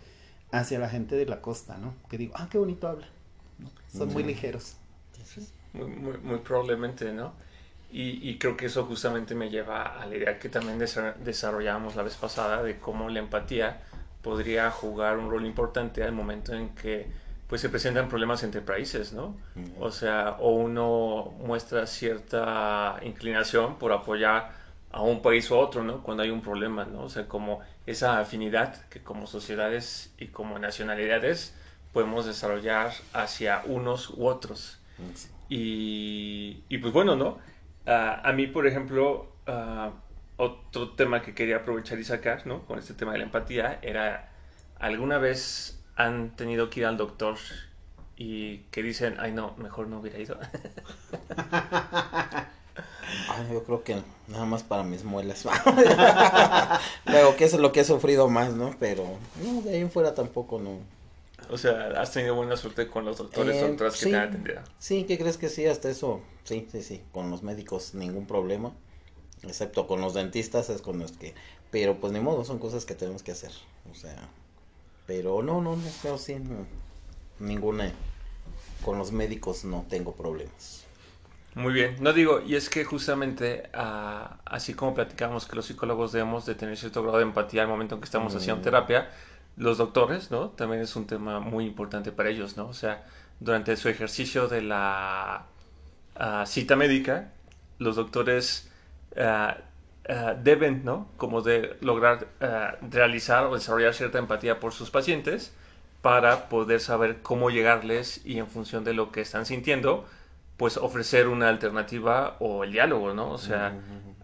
hacia la gente de la costa, ¿no? Que digo, ah, qué bonito habla. Son muy ligeros. Muy, muy, muy probablemente, ¿no? Y, creo que eso justamente me lleva a la idea que también desarrollamos la vez pasada de cómo la empatía podría jugar un rol importante al momento en que pues se presentan problemas entre países, ¿no? O sea, o uno muestra cierta inclinación por apoyar a un país u otro, ¿no? Cuando hay un problema, ¿no? O sea, como esa afinidad que como sociedades y como nacionalidades podemos desarrollar hacia unos u otros. Y, y pues bueno, ¿no? A mí, por ejemplo, otro tema que quería aprovechar y sacar, ¿no? Con este tema de la empatía, era, ¿alguna vez han tenido que ir al doctor y que dicen, ay no, mejor no hubiera ido? (laughs) yo creo que nada más para mis muelas. (laughs) Pero que es lo que he sufrido más, ¿no? Pero no, de ahí en fuera tampoco no. O sea, has tenido buena suerte con los doctores o eh, doctoras que te han atendido. Sí, ¿qué crees que sí? Hasta eso, sí, sí, sí. Con los médicos ningún problema. Excepto con los dentistas es con los que... Pero pues ni modo, son cosas que tenemos que hacer. O sea, pero no, no, no, pero sí, no, ninguna... Con los médicos no tengo problemas. Muy bien, no digo, y es que justamente ah, así como platicamos que los psicólogos debemos de tener cierto grado de empatía al momento en que estamos haciendo mm. terapia, los doctores, ¿no? También es un tema muy importante para ellos, ¿no? O sea, durante su ejercicio de la ah, cita médica, los doctores ah, ah, deben, ¿no? Como de lograr realizar o desarrollar cierta empatía por sus pacientes para poder saber cómo llegarles y en función de lo que están sintiendo, pues ofrecer una alternativa o el diálogo, ¿no? O sea,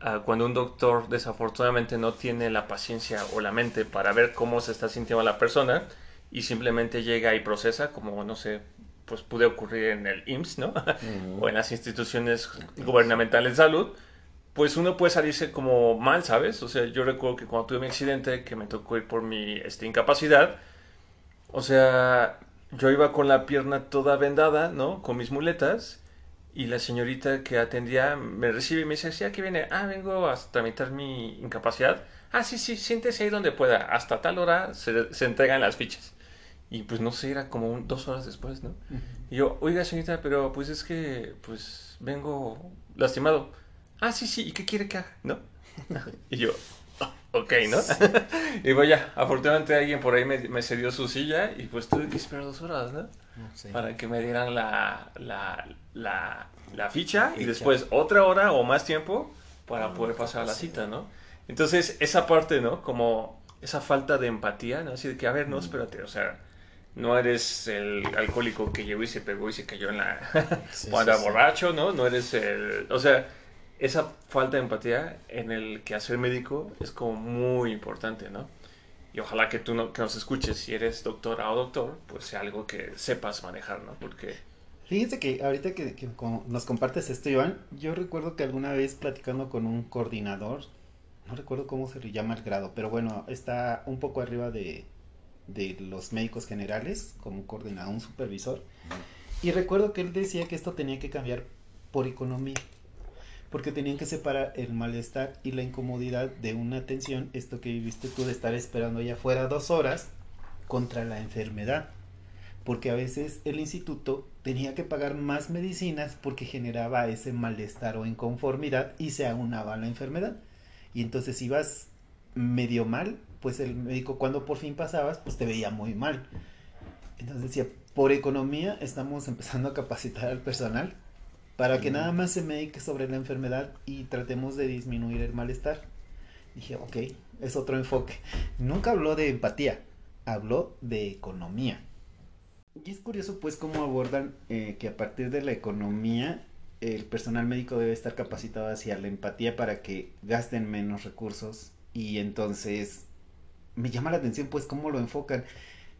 Ah, cuando un doctor desafortunadamente no tiene la paciencia o la mente para ver cómo se está sintiendo la persona y simplemente llega y procesa, como no sé, pues puede ocurrir en el IMSS, ¿no? o en las instituciones gubernamentales de salud, pues uno puede salirse como mal, ¿sabes? O sea, yo recuerdo que cuando tuve mi accidente, que me tocó ir por mi este, incapacidad, o sea, yo iba con la pierna toda vendada, ¿no? Con mis muletas y la señorita que atendía me recibe y me dice, sí, aquí viene, ah, vengo a tramitar mi incapacidad. Ah, sí, sí, siéntese ahí donde pueda. Hasta tal hora se, se entregan las fichas. Y pues no sé, era como dos horas después, ¿no? Y yo, oiga, señorita, pero pues es que, pues vengo lastimado. Ah, sí, sí, ¿y qué quiere que haga? ¿No? (laughs) y yo, ok, (laughs) ¿no? y voy ya, afortunadamente alguien por ahí me, me, cedió su silla y pues tuve que esperar dos horas, ¿no? Para que me dieran la, la, la, la ficha, y después otra hora o más tiempo para ah, poder pasar a la cita, ¿no? Entonces, esa parte, ¿no? Como esa falta de empatía, ¿no? Así de que, a ver, no, espérate, o sea, no eres el alcohólico que llegó y se pegó y se cayó en la... (laughs) cuando borracho, ¿no? No eres el... O sea, esa falta de empatía en el que hacer médico es como muy importante, ¿no? Y ojalá que tú no, que nos escuches, si eres doctora o doctor, pues sea algo que sepas manejar, ¿no? Porque... Fíjense que ahorita que, nos compartes esto, Iván, yo recuerdo que alguna vez platicando con un coordinador, no recuerdo cómo se le llama el grado, pero bueno, está un poco arriba de, de los médicos generales, como un coordinador, un supervisor. Y recuerdo que él decía que esto tenía que cambiar por economía porque tenían que separar el malestar y la incomodidad de una atención, esto que viviste tú de estar esperando allá fuera dos horas, contra la enfermedad. porque a veces el instituto tenía que pagar más medicinas porque generaba ese malestar o inconformidad y se aunaba la enfermedad. Y entonces ibas medio mal, pues el médico cuando por fin pasabas, pues te veía muy mal. Entonces decía, por economía estamos empezando a capacitar al personal para que nada más se medique sobre la enfermedad y tratemos de disminuir el malestar. Dije, ok, es otro enfoque. Nunca habló de empatía, habló de economía. Y es curioso pues cómo abordan eh, que a partir de la economía el personal médico debe estar capacitado hacia la empatía para que gasten menos recursos y entonces me llama la atención pues cómo lo enfocan.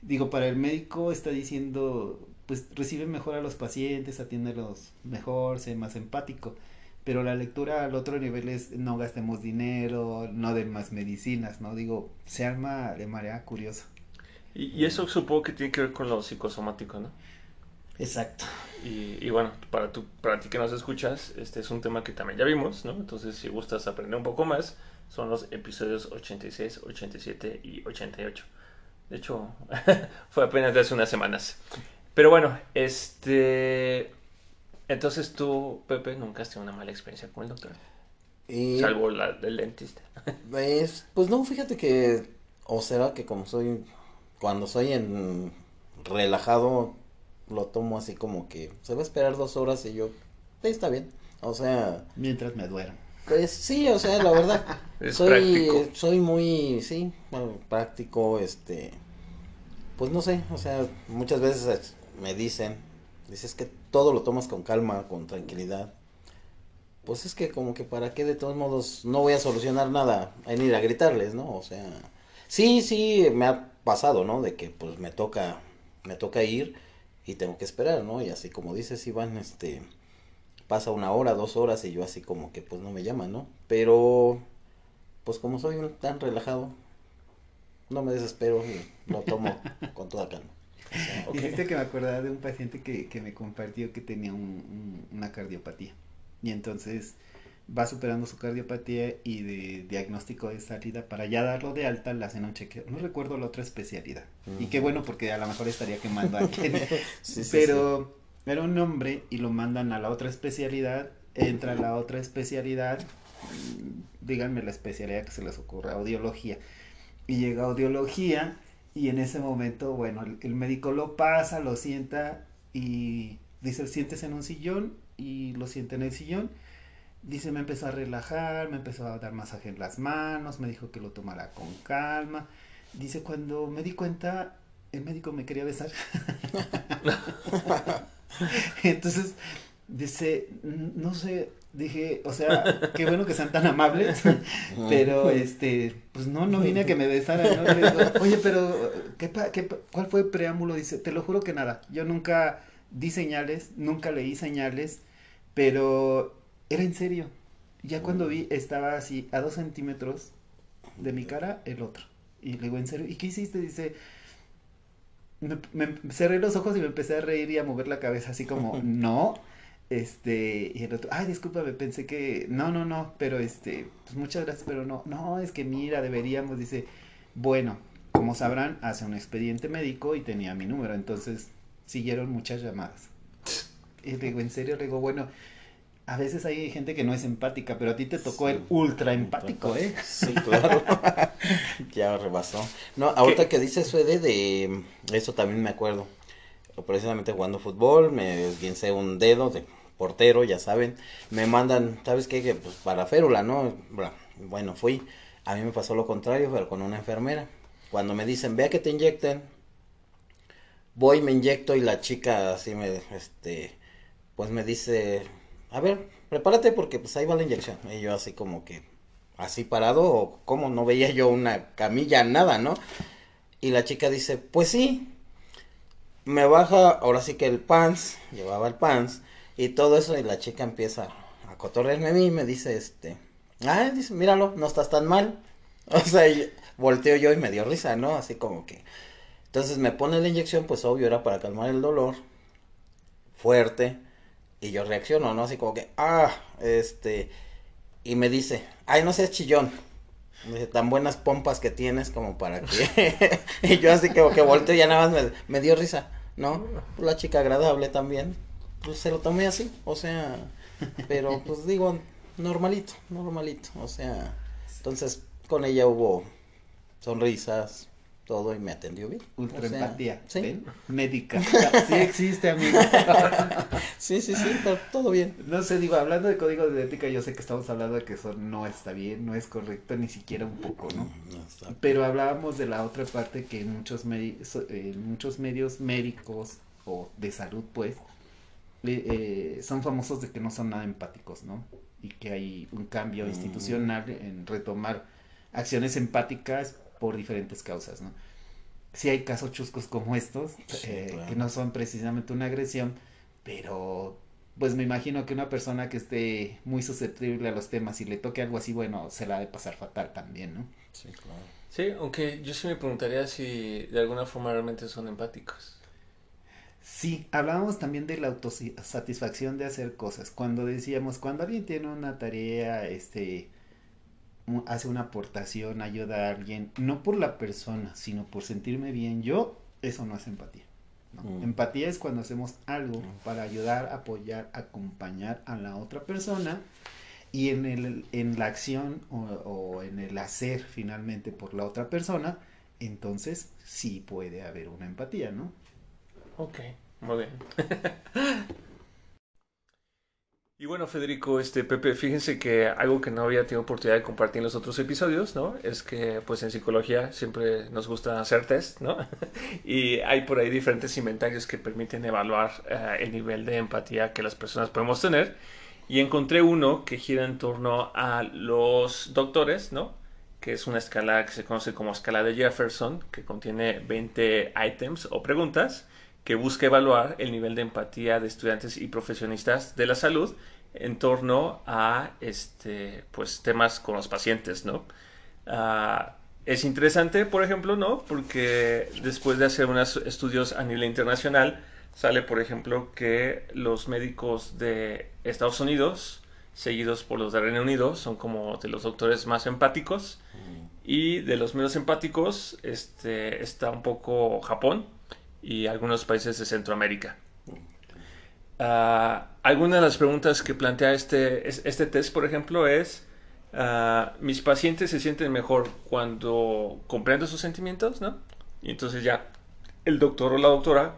Digo, para el médico está diciendo pues recibe mejor a los pacientes, atiéndelos mejor, sé más empático. Pero la lectura al otro nivel es no gastemos dinero, no den más medicinas, ¿no? Digo, se arma de manera curiosa. Y, eso supongo que tiene que ver con lo psicosomático, ¿no? Exacto. Y, y, bueno, para, tu, para ti que nos escuchas, este es un tema que también ya vimos, ¿no? Entonces, si gustas aprender un poco más, son los episodios 86, 87 y 88. De hecho, (laughs) fue apenas de hace unas semanas. Pero bueno, este... Entonces tú, Pepe, nunca has tenido una mala experiencia con el doctor. Salvo la del dentista. Pues, pues no, fíjate que... O será que como soy cuando soy en relajado, lo tomo así como que se va a esperar dos horas y yo, está bien. O sea. Mientras me duermo. Pues sí, o sea, la verdad. (laughs) soy, soy muy, sí, práctico, este. Pues no sé, o sea, muchas veces me dicen, dices que todo lo tomas con calma, con tranquilidad. Pues es que como que para qué de todos modos no voy a solucionar nada en ir a gritarles, ¿no? O sea, sí, sí, me ha pasado, ¿no? De que pues me toca, me toca ir y tengo que esperar, ¿no? Y así como dices, Iván, este, pasa una hora, dos horas y yo así como que pues no me llaman, ¿no? Pero, pues como soy tan relajado, no me desespero y lo tomo (laughs) con toda calma. Dijiste que me acordaba de un paciente que, que me compartió que tenía un, una cardiopatía. Y entonces va superando su cardiopatía y de diagnóstico de salida para ya darlo de alta le hacen un chequeo. No recuerdo la otra especialidad. Y qué bueno porque a lo mejor estaría quemando a (laughs) quien. Pero era un hombre y lo mandan a la otra especialidad, entra a la otra especialidad, díganme la especialidad que se les ocurra, audiología. Y llega a audiología y en ese momento, bueno, el, el médico lo pasa, lo sienta y dice, sientes en un sillón y lo siente en el sillón Dice, me empezó a relajar, me empezó a dar masaje en las manos, me dijo que lo tomara con calma. Dice, cuando me di cuenta, el médico me quería besar. (laughs) (laughs) Entonces, dice, no sé, dije, o sea, qué bueno que sean tan amables, (laughs) pero este, pues no, no vine a que me besaran, ¿no? Oye, pero, ¿qué, qué, ¿cuál fue el preámbulo? Dice, te lo juro que nada, yo nunca di señales, nunca leí señales, pero era en serio. Ya cuando vi, estaba así a dos centímetros de mi cara el otro. Y le digo, ¿en serio? ¿Y qué hiciste? Dice, me, cerré los ojos y me empecé a reír y a mover la cabeza así como, (laughs) no. Este, y el otro, ay, discúlpame, pensé que, no, no, no, pero este, pues muchas gracias, pero no, no, es que mira, deberíamos, dice, bueno, como sabrán, hace un expediente médico y tenía mi número, entonces siguieron muchas llamadas. Y le digo, en serio, le digo, bueno, a veces hay gente que no es empática, pero a ti te tocó el ultra empático, ¿eh? Sí, claro. (laughs) ya rebasó. No, ahorita que dices, Fede, de eso también me acuerdo. Precisamente jugando fútbol, me esguincé un dedo de portero, ya saben. Me mandan, ¿sabes qué? Que pues para férula, ¿no? Bueno, fui. A mí me pasó lo contrario, pero con una enfermera. Cuando me dicen, vea que te inyecten, voy, me inyecto y la chica así me, este, pues me dice, a ver, prepárate porque pues ahí va la inyección. Y yo así como que, así parado, o como no veía yo una camilla, nada, ¿no? Y la chica dice, pues sí, me baja, ahora sí que el pants, llevaba el pants, y todo eso, y la chica empieza a cotorrearme a mí y me dice, este, ah, dice, míralo, no estás tan mal. (laughs) O sea, volteo yo y me dio risa, ¿no? Así como que. Entonces me pone la inyección, pues obvio era para calmar el dolor. Fuerte. Y yo reacciono, ¿no? Así como que, ah, este, y me dice, ay, no seas chillón. Me dice, tan buenas pompas que tienes como para que. (laughs) y yo así como que volteo y ya nada más me, dio risa. ¿No? La chica agradable también, pues se lo tomé así, o sea, pero (laughs) pues digo, normalito, normalito, o sea, entonces con ella hubo sonrisas, todo y me atendió bien. Ultra empatía. Sí. Médica. (laughs) Sí existe, amigo. (laughs) sí, sí, sí, pero todo bien. No sé, digo, hablando de código de ética, yo sé que estamos hablando de que eso no está bien, no es correcto, ni siquiera un poco, ¿no? no pero hablábamos de la otra parte que en muchos, muchos medios médicos o de salud, pues, eh, son famosos de que no son nada empáticos, ¿no? Y que hay un cambio mm. institucional en retomar acciones empáticas por diferentes causas, ¿no? Sí hay casos chuscos como estos, eh, que no son precisamente una agresión, pero pues me imagino que una persona que esté muy susceptible a los temas y le toque algo así, bueno, se la ha de pasar fatal también, ¿no? Sí, claro. Sí, aunque yo sí me preguntaría si de alguna forma realmente son empáticos. Sí, hablábamos también de la autosatisfacción de hacer cosas. Cuando decíamos, cuando alguien tiene una tarea, este, hace una aportación, ayuda a alguien, no por la persona, sino por sentirme bien yo, eso no es empatía. Mm. Empatía es cuando hacemos algo mm. para ayudar, apoyar, acompañar a la otra persona y en, el, en la acción o, o en el hacer finalmente por la otra persona, entonces sí puede haber una empatía, ¿no? Ok, muy bien. (laughs) Y bueno, Federico, este Pepe, fíjense que algo que no había tenido oportunidad de compartir en los otros episodios, ¿no? Es que pues en psicología siempre nos gusta hacer test, ¿no? (laughs) y hay por ahí diferentes inventarios que permiten evaluar eh, el nivel de empatía que las personas podemos tener. Y encontré uno que gira en torno a los doctores, ¿no? Que es una escala que se conoce como escala de Jefferson, que contiene 20 items o preguntas que busca evaluar el nivel de empatía de estudiantes y profesionistas de la salud en torno a este, pues, temas con los pacientes, ¿no? Ah, es interesante, por ejemplo, ¿no? Porque después de hacer unos estudios a nivel internacional, sale, por ejemplo, que los médicos de Estados Unidos, seguidos por los de Reino Unido, son como de los doctores más empáticos. Y de los menos empáticos este, está un poco Japón, y algunos países de Centroamérica. Uh, algunas de las preguntas que plantea este, este test, por ejemplo, es, ah, mis pacientes se sienten mejor cuando comprendo sus sentimientos, ¿no? Y entonces ya el doctor o la doctora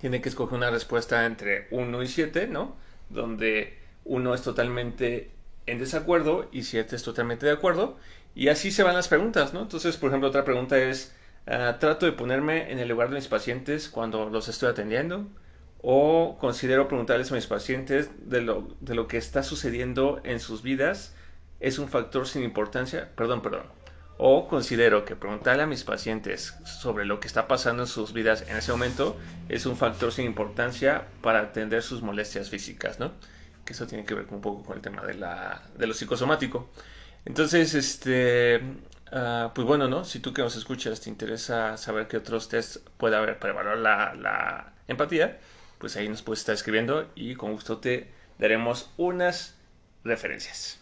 tiene que escoger una respuesta entre 1 y 7, ¿no? Donde 1 es totalmente en desacuerdo y 7 es totalmente de acuerdo. Y así se van las preguntas, ¿no? Entonces, por ejemplo, otra pregunta es, Ah, trato de ponerme en el lugar de mis pacientes cuando los estoy atendiendo o considero preguntarles a mis pacientes de lo, de lo que está sucediendo en sus vidas es un factor sin importancia, perdón, perdón, o considero que preguntarle a mis pacientes sobre lo que está pasando en sus vidas en ese momento es un factor sin importancia para atender sus molestias físicas, ¿no? Que eso tiene que ver un poco con el tema de, la, de lo psicosomático. Entonces, este, Ah, pues bueno, ¿no? Si tú que nos escuchas te interesa saber qué otros tests puede haber para evaluar la, empatía, pues ahí nos puedes estar escribiendo y con gusto te daremos unas referencias.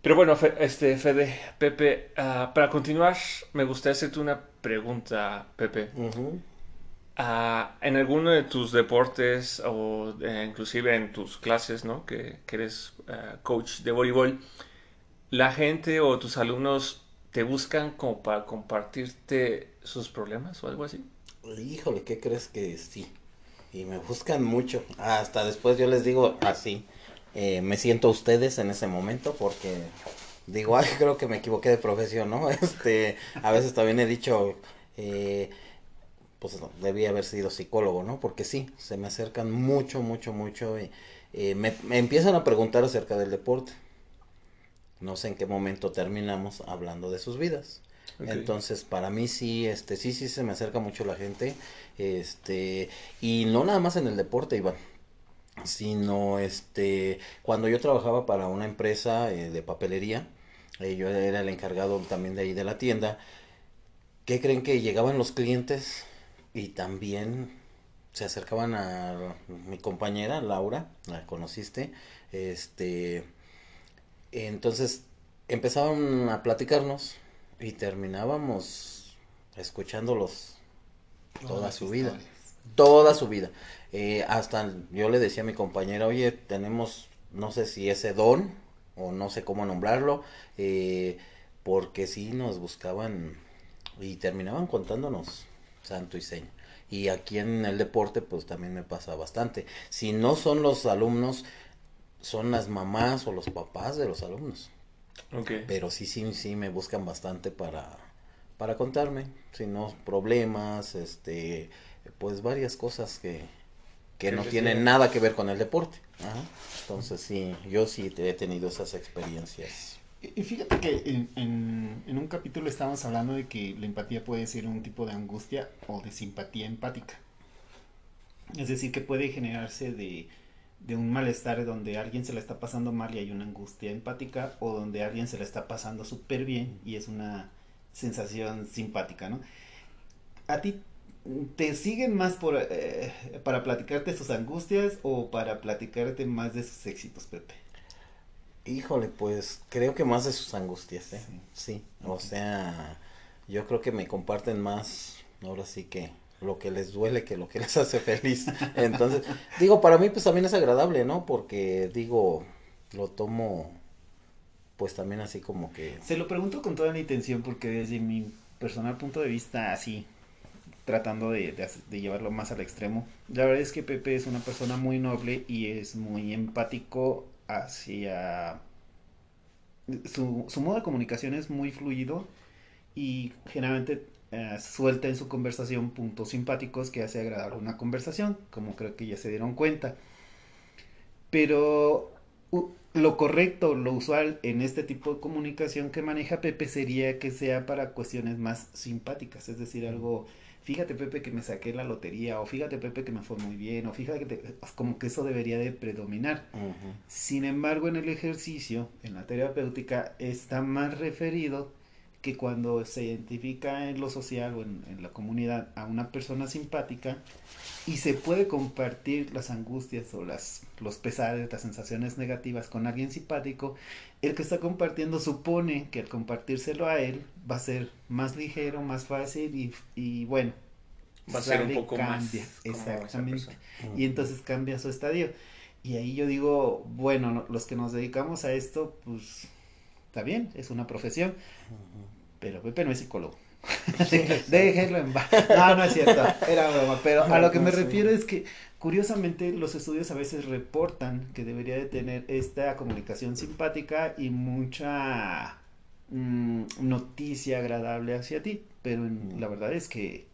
Pero bueno, este, Fede, Pepe, ah, para continuar, me gustaría hacerte una pregunta, Pepe. Ah, en alguno de tus deportes o eh, inclusive en tus clases, ¿no? Que, que eres coach de voleibol, la gente o tus alumnos te buscan como para compartirte sus problemas o algo así? Híjole, ¿qué crees que sí? Y me buscan mucho. Hasta después yo les digo así. Eh, me siento a ustedes en ese momento porque digo, ay, creo que me equivoqué de profesión, ¿no? (laughs) Este, a veces también he dicho, eh, pues no, debí haber sido psicólogo, ¿no? Porque sí, se me acercan mucho, mucho, mucho y eh, me, me empiezan a preguntar acerca del deporte no sé en qué momento terminamos hablando de sus vidas. Entonces, para mí sí, este, sí, sí se me acerca mucho la gente, este, y no nada más en el deporte, Iván, sino, este, cuando yo trabajaba para una empresa eh, de papelería, eh, yo era el encargado también de ahí de la tienda, ¿qué creen que llegaban los clientes y también se acercaban a mi compañera Laura, la conociste, este, entonces empezaban a platicarnos y terminábamos escuchándolos toda su vida. Toda su vida. Eh, hasta yo le decía a mi compañera, oye, tenemos, no sé si ese don, o no sé cómo nombrarlo, eh, porque sí nos buscaban y terminaban contándonos santo y seña. Y aquí en el deporte, pues también me pasa bastante. Si no son los alumnos, son las mamás o los papás de los alumnos. Okay. Pero sí, sí, sí me buscan bastante para, para contarme, si no problemas, este, pues varias cosas que, que no tienen nada que ver con el deporte. Entonces sí, yo sí he tenido esas experiencias. Y fíjate que en, en, en, un capítulo estábamos hablando de que la empatía puede ser un tipo de angustia o de simpatía empática. Es decir, que puede generarse de, de un malestar donde alguien se la está pasando mal y hay una angustia empática o donde alguien se la está pasando súper bien y es una sensación simpática, ¿no? ¿A ti te siguen más por, eh, para platicarte sus angustias o para platicarte más de sus éxitos, Pepe? Híjole, pues creo que más de sus angustias, ¿eh? Sí, o sea, yo creo que me comparten más, ahora sí que lo que les duele que lo que les hace feliz. Entonces, digo, para mí pues también es agradable, ¿no? Porque digo, lo tomo pues también así como que... Se lo pregunto con toda la intención porque desde mi personal punto de vista, así, tratando de, de, de, llevarlo más al extremo, la verdad es que Pepe es una persona muy noble y es muy empático hacia... Su, su modo de comunicación es muy fluido y generalmente eh, suelta en su conversación puntos simpáticos que hace agradable una conversación, como creo que ya se dieron cuenta. Pero uh, lo correcto, lo usual en este tipo de comunicación que maneja Pepe sería que sea para cuestiones más simpáticas, es decir, algo, fíjate Pepe que me saqué la lotería, o fíjate Pepe que me fue muy bien, o fíjate que te, como que eso debería de predominar. Uh -huh. Sin embargo, en el ejercicio, en la terapéutica, está más referido que cuando se identifica en lo social o en, en, la comunidad a una persona simpática y se puede compartir las angustias o las, los pesares, las sensaciones negativas con alguien simpático, el que está compartiendo supone que al compartírselo a él va a ser más ligero, más fácil y, y bueno, va a ser un poco cambia, más exactamente, y entonces cambia su estadio. Y ahí yo digo, bueno, no, los que nos dedicamos a esto, pues está bien, es una profesión, pero Pepe no es psicólogo. (laughs) Déjenlo en paz. No, no es cierto, era broma, pero a lo que me refiero es que curiosamente los estudios a veces reportan que debería de tener esta comunicación simpática y mucha mmm, noticia agradable hacia ti, pero en, la verdad es que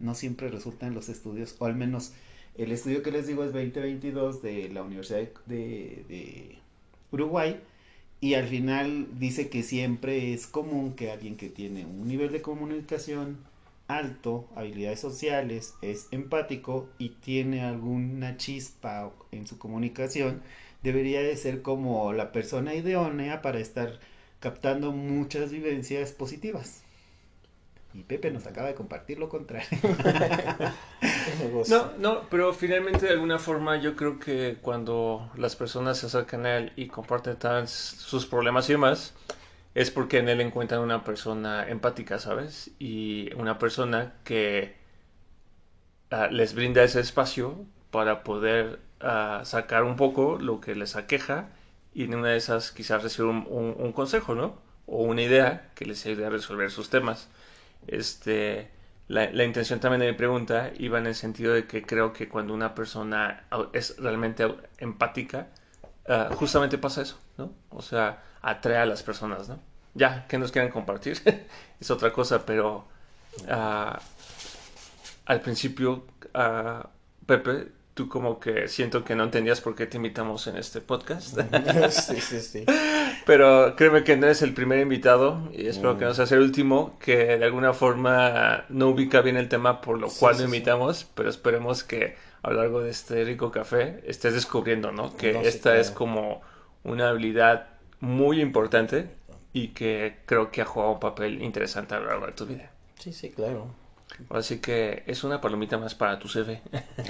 no siempre resulta en los estudios, o al menos el estudio que les digo es 2022 de la Universidad de, de Uruguay, y al final dice que siempre es común que alguien que tiene un nivel de comunicación alto, habilidades sociales, es empático y tiene alguna chispa en su comunicación, debería de ser como la persona idónea para estar captando muchas vivencias positivas. Y Pepe nos acaba de compartir lo contrario. (laughs) no, no, pero finalmente de alguna forma yo creo que cuando las personas se acercan a él y comparten tan sus problemas y demás, es porque en él encuentran una persona empática, ¿sabes? Y una persona que uh, les brinda ese espacio para poder uh, sacar un poco lo que les aqueja y en una de esas quizás recibir un, un, un consejo, ¿no? O una idea que les ayude a resolver sus temas. Este, la, la, intención también de mi pregunta iba en el sentido de que creo que cuando una persona es realmente empática, uh, justamente pasa eso, ¿no? O sea, atrae a las personas, ¿no? Ya, que nos quieran compartir (laughs) es otra cosa, pero uh, al principio, uh, Pepe, tú como que siento que no entendías por qué te invitamos en este podcast. (laughs) sí, sí, sí. Pero créeme que no eres el primer invitado y espero mm. que no seas el último que de alguna forma no ubica bien el tema por lo sí, cual sí, lo invitamos, sí. pero esperemos que a lo largo de este rico café estés descubriendo, ¿no? Que no, esta claro. es como una habilidad muy importante y que creo que ha jugado un papel interesante a lo largo de tu vida. Sí, sí, claro. Así que es una palomita más para tu CV.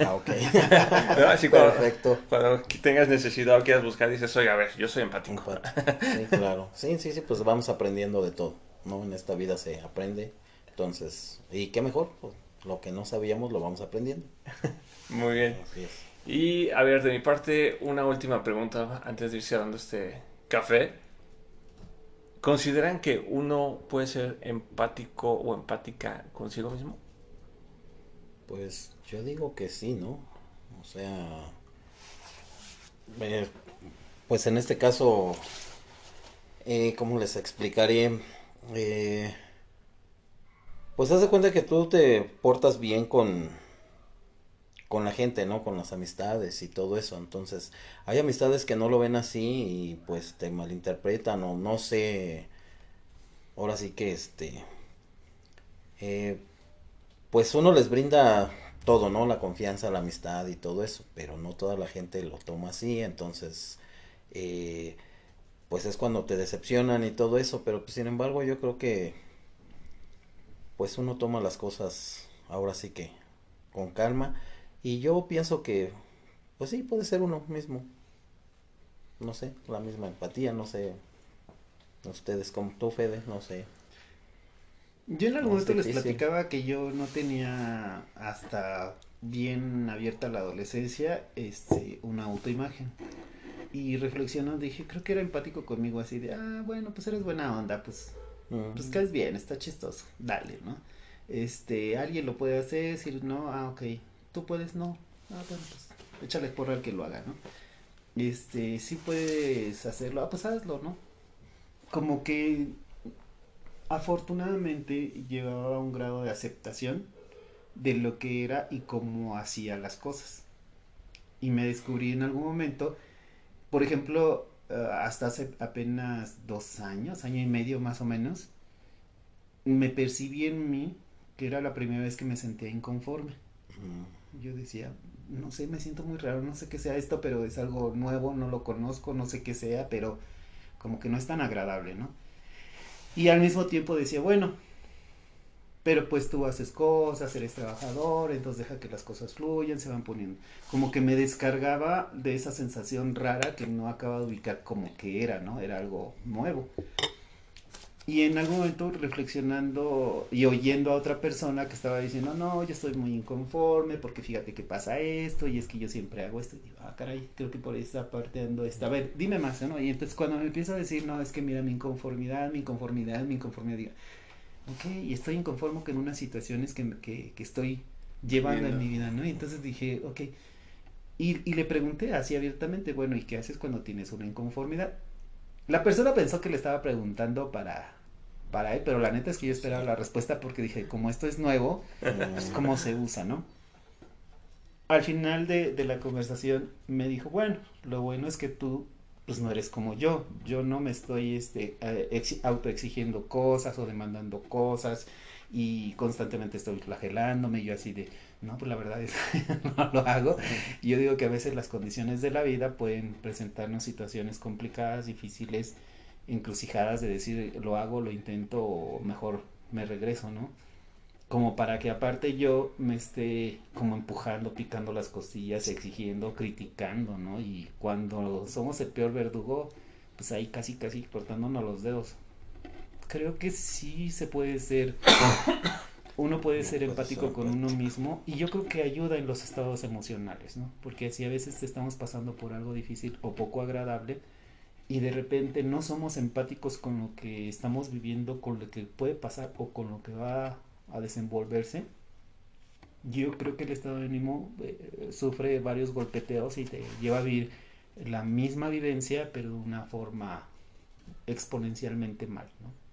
Ah, ok. (laughs) ¿No? Así cuando, Perfecto. Cuando tengas necesidad o quieras buscar, dices, oye, a ver, yo soy empático. Sí, claro. Sí, sí, sí, pues vamos aprendiendo de todo, ¿no? En esta vida se aprende. Entonces, ¿y qué mejor? Pues, lo que no sabíamos lo vamos aprendiendo. Muy bien. Y a ver, de mi parte, una última pregunta antes de ir cerrando este café. ¿Consideran que uno puede ser empático o empática consigo mismo? Pues yo digo que sí, ¿no? O sea, pues en este caso, eh, ¿cómo les explicaré? Eh, pues haz de cuenta que tú te portas bien con, con la gente, ¿no? Con las amistades y todo eso. Entonces, hay amistades que no lo ven así y pues te malinterpretan o no sé. Ahora sí que este. Eh, pues uno les brinda todo, ¿no? La confianza, la amistad y todo eso, pero no toda la gente lo toma así, entonces, eh, pues es cuando te decepcionan y todo eso, pero pues, sin embargo yo creo que, pues uno toma las cosas ahora sí que con calma y yo pienso que, pues sí, puede ser uno mismo, no sé, la misma empatía, no sé, ustedes como tú, Fede, no sé. Yo en algún momento les platicaba que yo no tenía hasta bien abierta la adolescencia este una autoimagen. Y reflexionando dije, creo que era empático conmigo así de, ah, bueno, pues eres buena onda, pues pues caes bien, está chistoso, dale, ¿no? Este, alguien lo puede hacer, decir, no, ah, ok, tú puedes, no, ah, bueno, pues échale por al que lo haga, ¿no? Este, sí puedes hacerlo, ah, pues hazlo, ¿no? Como que afortunadamente llevaba un grado de aceptación de lo que era y cómo hacía las cosas. Y me descubrí en algún momento, por ejemplo, eh, hasta hace apenas dos años, año y medio más o menos, me percibí en mí que era la primera vez que me sentía inconforme. Yo decía, no sé, me siento muy raro, no sé qué sea esto, pero es algo nuevo, no lo conozco, no sé qué sea, pero como que no es tan agradable, ¿no? Y al mismo tiempo decía, bueno, pero pues tú haces cosas, eres trabajador, entonces deja que las cosas fluyan, se van poniendo. Como que me descargaba de esa sensación rara que no acaba de ubicar como que era, ¿no? Era algo nuevo. Y en algún momento reflexionando y oyendo a otra persona que estaba diciendo, no, yo estoy muy inconforme porque fíjate que pasa esto y es que yo siempre hago esto. Y digo, ah, caray, creo que por esta parte ando esta. A ver, dime más, ¿no? Y entonces cuando me empiezo a decir, no, es que mira mi inconformidad, mi inconformidad, mi inconformidad, digo, ok, y estoy inconforme con unas situaciones que, que, que estoy llevando en mi vida, ¿no? Y entonces dije, ok. Y, y le pregunté así abiertamente, bueno, ¿y qué haces cuando tienes una inconformidad? La persona pensó que le estaba preguntando para para él, pero la neta es que yo esperaba la respuesta porque dije, como esto es nuevo, pues cómo se usa, ¿no? Al final de, de la conversación me dijo, bueno, lo bueno es que tú pues no eres como yo, yo no me estoy este, eh, autoexigiendo cosas o demandando cosas y constantemente estoy flagelándome, yo así de, no, pues la verdad es que (laughs) no lo hago. Yo digo que a veces las condiciones de la vida pueden presentarnos situaciones complicadas, difíciles, encrucijadas de decir lo hago, lo intento o mejor me regreso, ¿no? Como para que aparte yo me esté como empujando, picando las costillas, exigiendo, criticando, ¿no? Y cuando somos el peor verdugo, pues ahí casi, casi cortándonos los dedos. Creo que sí se puede ser, (coughs) uno puede ser empático con uno mismo y yo creo que ayuda en los estados emocionales, ¿no? Porque si a veces estamos pasando por algo difícil o poco agradable, y de repente no somos empáticos con lo que estamos viviendo, con lo que puede pasar o con lo que va a desenvolverse, yo creo que el estado de ánimo eh, sufre varios golpeteos y te lleva a vivir la misma vivencia, pero de una forma exponencialmente mal, ¿no?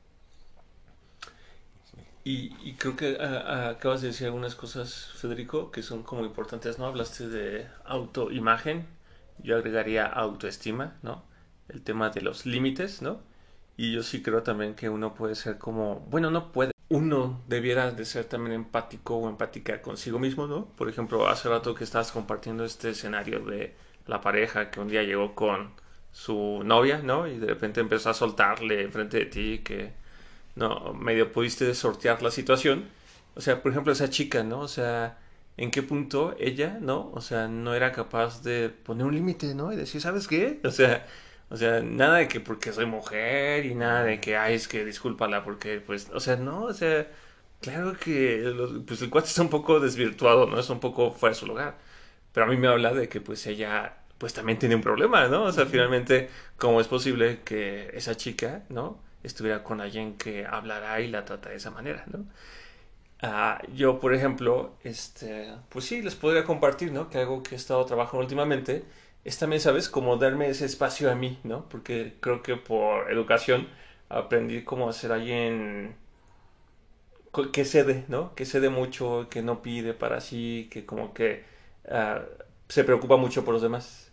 Y, creo que acabas de decir algunas cosas, Federico, que son como importantes, ¿no? Hablaste de autoimagen, yo agregaría autoestima, ¿no? el tema de los límites, ¿no? Y yo sí creo también que uno puede ser como, bueno, no puede, uno debiera de ser también empático o empática consigo mismo, ¿no? Por ejemplo, hace rato que estabas compartiendo este escenario de la pareja que un día llegó con su novia, ¿no? Y de repente empezó a soltarle enfrente de ti que, no, medio pudiste sortear la situación. O sea, por ejemplo, esa chica, ¿no? O sea, ¿en qué punto ella, ¿no? O sea, no era capaz de poner un límite, ¿no? Y decir, ¿sabes qué? O sea, o sea, nada de que porque soy mujer y nada de que, ay, es que discúlpala porque, pues, o sea, no, o sea, claro que pues el cuate está un poco desvirtuado, ¿no? Es un poco fuera de su lugar. Pero a mí me habla de que pues ella pues también tiene un problema, ¿no? O sea, finalmente, ¿cómo es posible que esa chica, ¿no? Estuviera con alguien que hablará y la trata de esa manera, ¿no? Ah, yo, por ejemplo, este, pues sí, les podría compartir, ¿no? Que algo que he estado trabajando últimamente es también, ¿sabes? Como darme ese espacio a mí, ¿no? Porque creo que por educación aprendí cómo ser alguien que cede, ¿no? Que cede mucho, que no pide para sí, que como que uh, se preocupa mucho por los demás.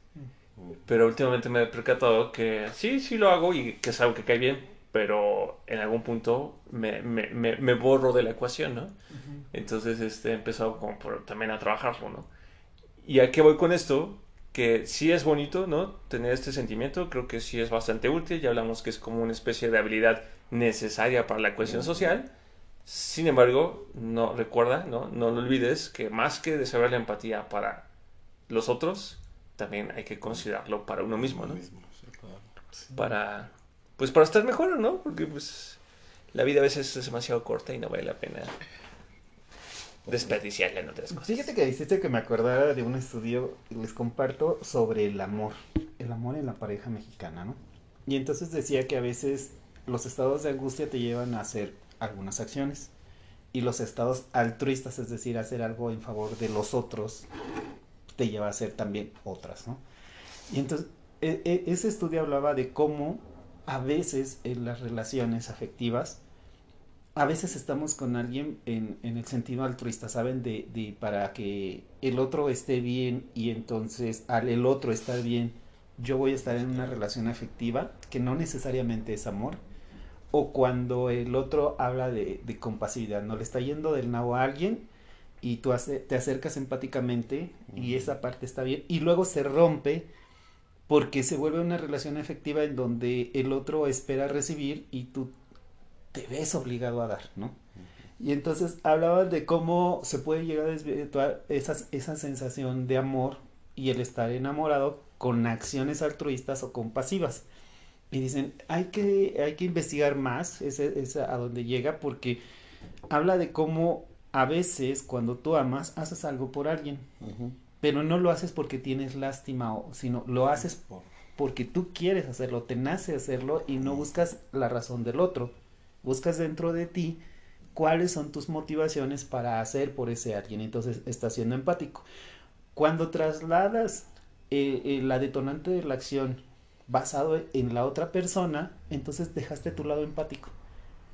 Pero últimamente me he percatado que sí, sí lo hago y que es algo que cae bien, pero en algún punto me, me, me, borro de la ecuación, ¿no? Entonces este, he empezado como por, también a trabajarlo, ¿no? ¿Y a qué voy con esto? Que sí es bonito, ¿no? Tener este sentimiento, creo que sí es bastante útil, ya hablamos que es como una especie de habilidad necesaria para la cohesión social. Sin embargo, no recuerda, ¿no? No lo olvides que más que desarrollar la empatía para los otros, también hay que considerarlo para uno mismo, ¿no? Para, pues para estar mejor, ¿no? Porque pues la vida a veces es demasiado corta y no vale la pena desperdiciarla en otras cosas. Fíjate que dijiste que me acordara de un estudio, les comparto, sobre el amor, el amor en la pareja mexicana, ¿no? Y entonces decía que a veces los estados de angustia te llevan a hacer algunas acciones y los estados altruistas, es decir, hacer algo en favor de los otros, te lleva a hacer también otras, ¿no? Y entonces, e, e, ese estudio hablaba de cómo a veces en las relaciones afectivas, a veces estamos con alguien en, en el sentido altruista, ¿saben? De, de, para que el otro esté bien y entonces al el otro estar bien, yo voy a estar en una relación afectiva que no necesariamente es amor. O cuando el otro habla de, de compasividad, no le está yendo del nabo a alguien y tú te acercas empáticamente y esa parte está bien y luego se rompe porque se vuelve una relación efectiva en donde el otro espera recibir y tú te ves obligado a dar, ¿no? Y entonces hablaban de cómo se puede llegar a desvirtuar esa, esa sensación de amor y el estar enamorado con acciones altruistas o compasivas. Y dicen, hay que, hay que investigar más ese, esa, a dónde llega porque habla de cómo a veces cuando tú amas, haces algo por alguien, pero no lo haces porque tienes lástima, o, sino lo haces porque tú quieres hacerlo, te nace hacerlo y no buscas la razón del otro, buscas dentro de ti cuáles son tus motivaciones para hacer por ese alguien, entonces estás siendo empático. Cuando trasladas eh, eh, la detonante de la acción basado en la otra persona, entonces dejaste tu lado empático.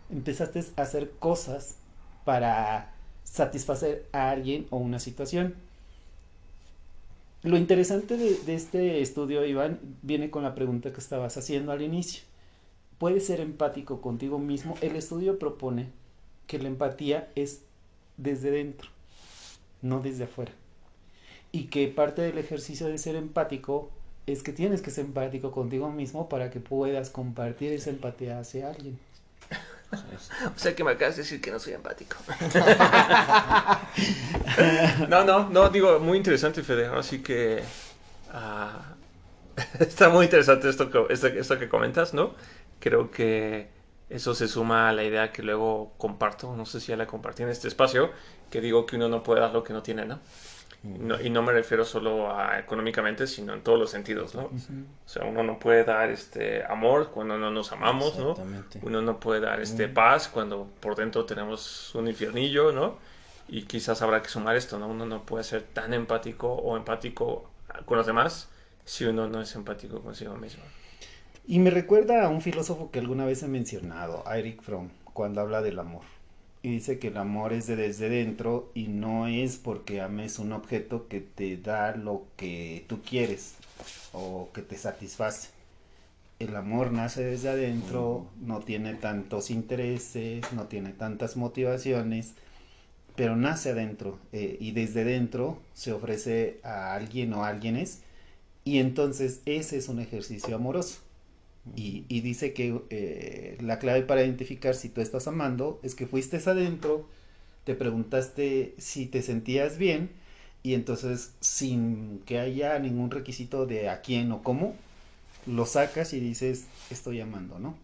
Empezaste a hacer cosas para satisfacer a alguien o una situación. Lo interesante de, este estudio, Iván, viene con la pregunta que estabas haciendo al inicio. ¿Puedes ser empático contigo mismo? El estudio propone que la empatía es desde dentro, no desde afuera. Y que parte del ejercicio de ser empático es que tienes que ser empático contigo mismo para que puedas compartir esa empatía hacia alguien. O sea que me acabas de decir que no soy empático. (laughs) no, no, no, digo, muy interesante, Fede. Así que ah, (laughs) está muy interesante esto que, esto, que comentas, ¿no? Creo que eso se suma a la idea que luego comparto, no sé si ya la compartí en este espacio, que digo que uno no puede dar lo que no tiene, ¿no? Y no me refiero solo a económicamente, sino en todos los sentidos, ¿no? O sea, uno no puede dar este amor cuando no nos amamos, ¿no? Uno no puede dar este paz cuando por dentro tenemos un infiernillo, ¿no? Y quizás habrá que sumar esto, ¿no? Uno no puede ser tan empático o empático con los demás si uno no es empático consigo mismo. Y me recuerda a un filósofo que alguna vez he mencionado, Eric Fromm, cuando habla del amor y dice que el amor es de desde dentro y no es porque ames un objeto que te da lo que tú quieres o que te satisface. El amor nace desde adentro, no tiene tantos intereses, no tiene tantas motivaciones, pero nace adentro eh, y desde dentro se ofrece a alguien o a alguienes y entonces ese es un ejercicio amoroso. Y, dice que eh, la clave para identificar si tú estás amando es que fuiste adentro, te preguntaste si te sentías bien y entonces sin que haya ningún requisito de a quién o cómo, lo sacas y dices estoy amando, ¿no?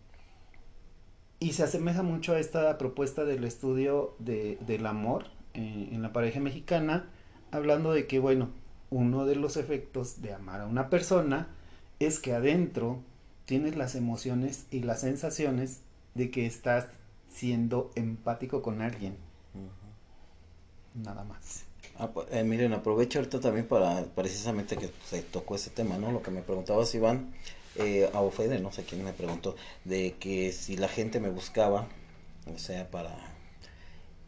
Y se asemeja mucho a esta propuesta del estudio de, del amor en la pareja mexicana, hablando de que, bueno, uno de los efectos de amar a una persona es que adentro tienes las emociones y las sensaciones de que estás siendo empático con alguien. Nada más. Ah, pues, eh, miren, aprovecho ahorita también para precisamente que se tocó ese tema, ¿no? Lo que me preguntabas, Iván, eh, a Ofede, no sé quién me preguntó, de que si la gente me buscaba, o sea, para...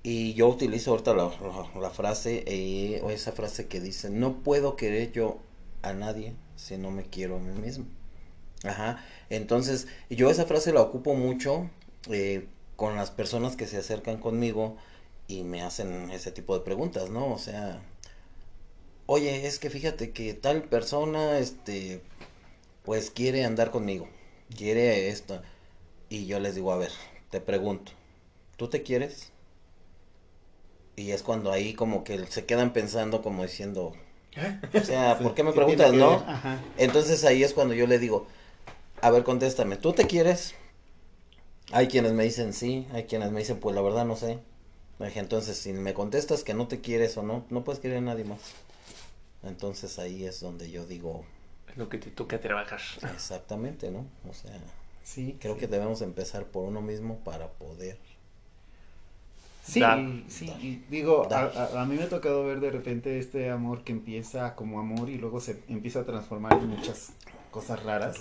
Y yo utilizo ahorita la, la, frase, eh, o esa frase que dice, no puedo querer yo a nadie si no me quiero a mí mismo. Ajá, entonces yo esa frase la ocupo mucho eh, con las personas que se acercan conmigo y me hacen ese tipo de preguntas, ¿no? O sea, oye, es que fíjate que tal persona, este, pues quiere andar conmigo, quiere esto. Y yo les digo, a ver, te pregunto, ¿tú te quieres? Y es cuando ahí como que se quedan pensando como diciendo, ¿Eh? o sea, (laughs) ¿por qué me preguntas, no? Entonces ahí es cuando yo le digo, a ver, contéstame, ¿tú te quieres? Hay quienes me dicen sí, hay quienes me dicen, pues la verdad no sé. Entonces, si me contestas que no te quieres o no, no puedes querer a nadie más. Entonces ahí es donde yo digo... Lo que te toca trabajar. Exactamente, ¿no? O sea, sí, creo que debemos empezar por uno mismo para poder... Sí, sí, digo, a, a, mí me ha tocado ver de repente este amor que empieza como amor y luego se empieza a transformar en muchas cosas raras.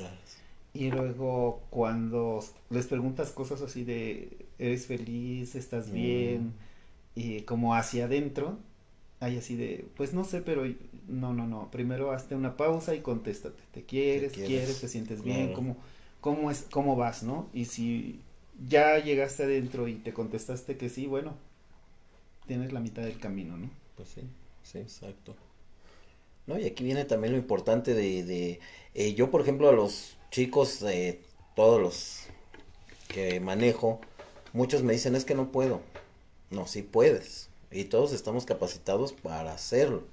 Y luego cuando les preguntas cosas así de, ¿eres feliz? ¿Estás mm. bien? Y como hacia adentro, hay así de, pues no sé, pero no, no, no. Primero hazte una pausa y contéstate. ¿Te quieres? ¿Te quieres? ¿Te sientes bien? ¿Cómo, cómo, es, ¿Cómo vas, no? Y si ya llegaste adentro y te contestaste que sí, bueno, tienes la mitad del camino, ¿no? Pues sí, sí, exacto. No, y aquí viene también lo importante de, de eh, yo, por ejemplo, a los chicos, de todos los que manejo, muchos me dicen es que no puedo. No, sí puedes. Y todos estamos capacitados para hacerlo.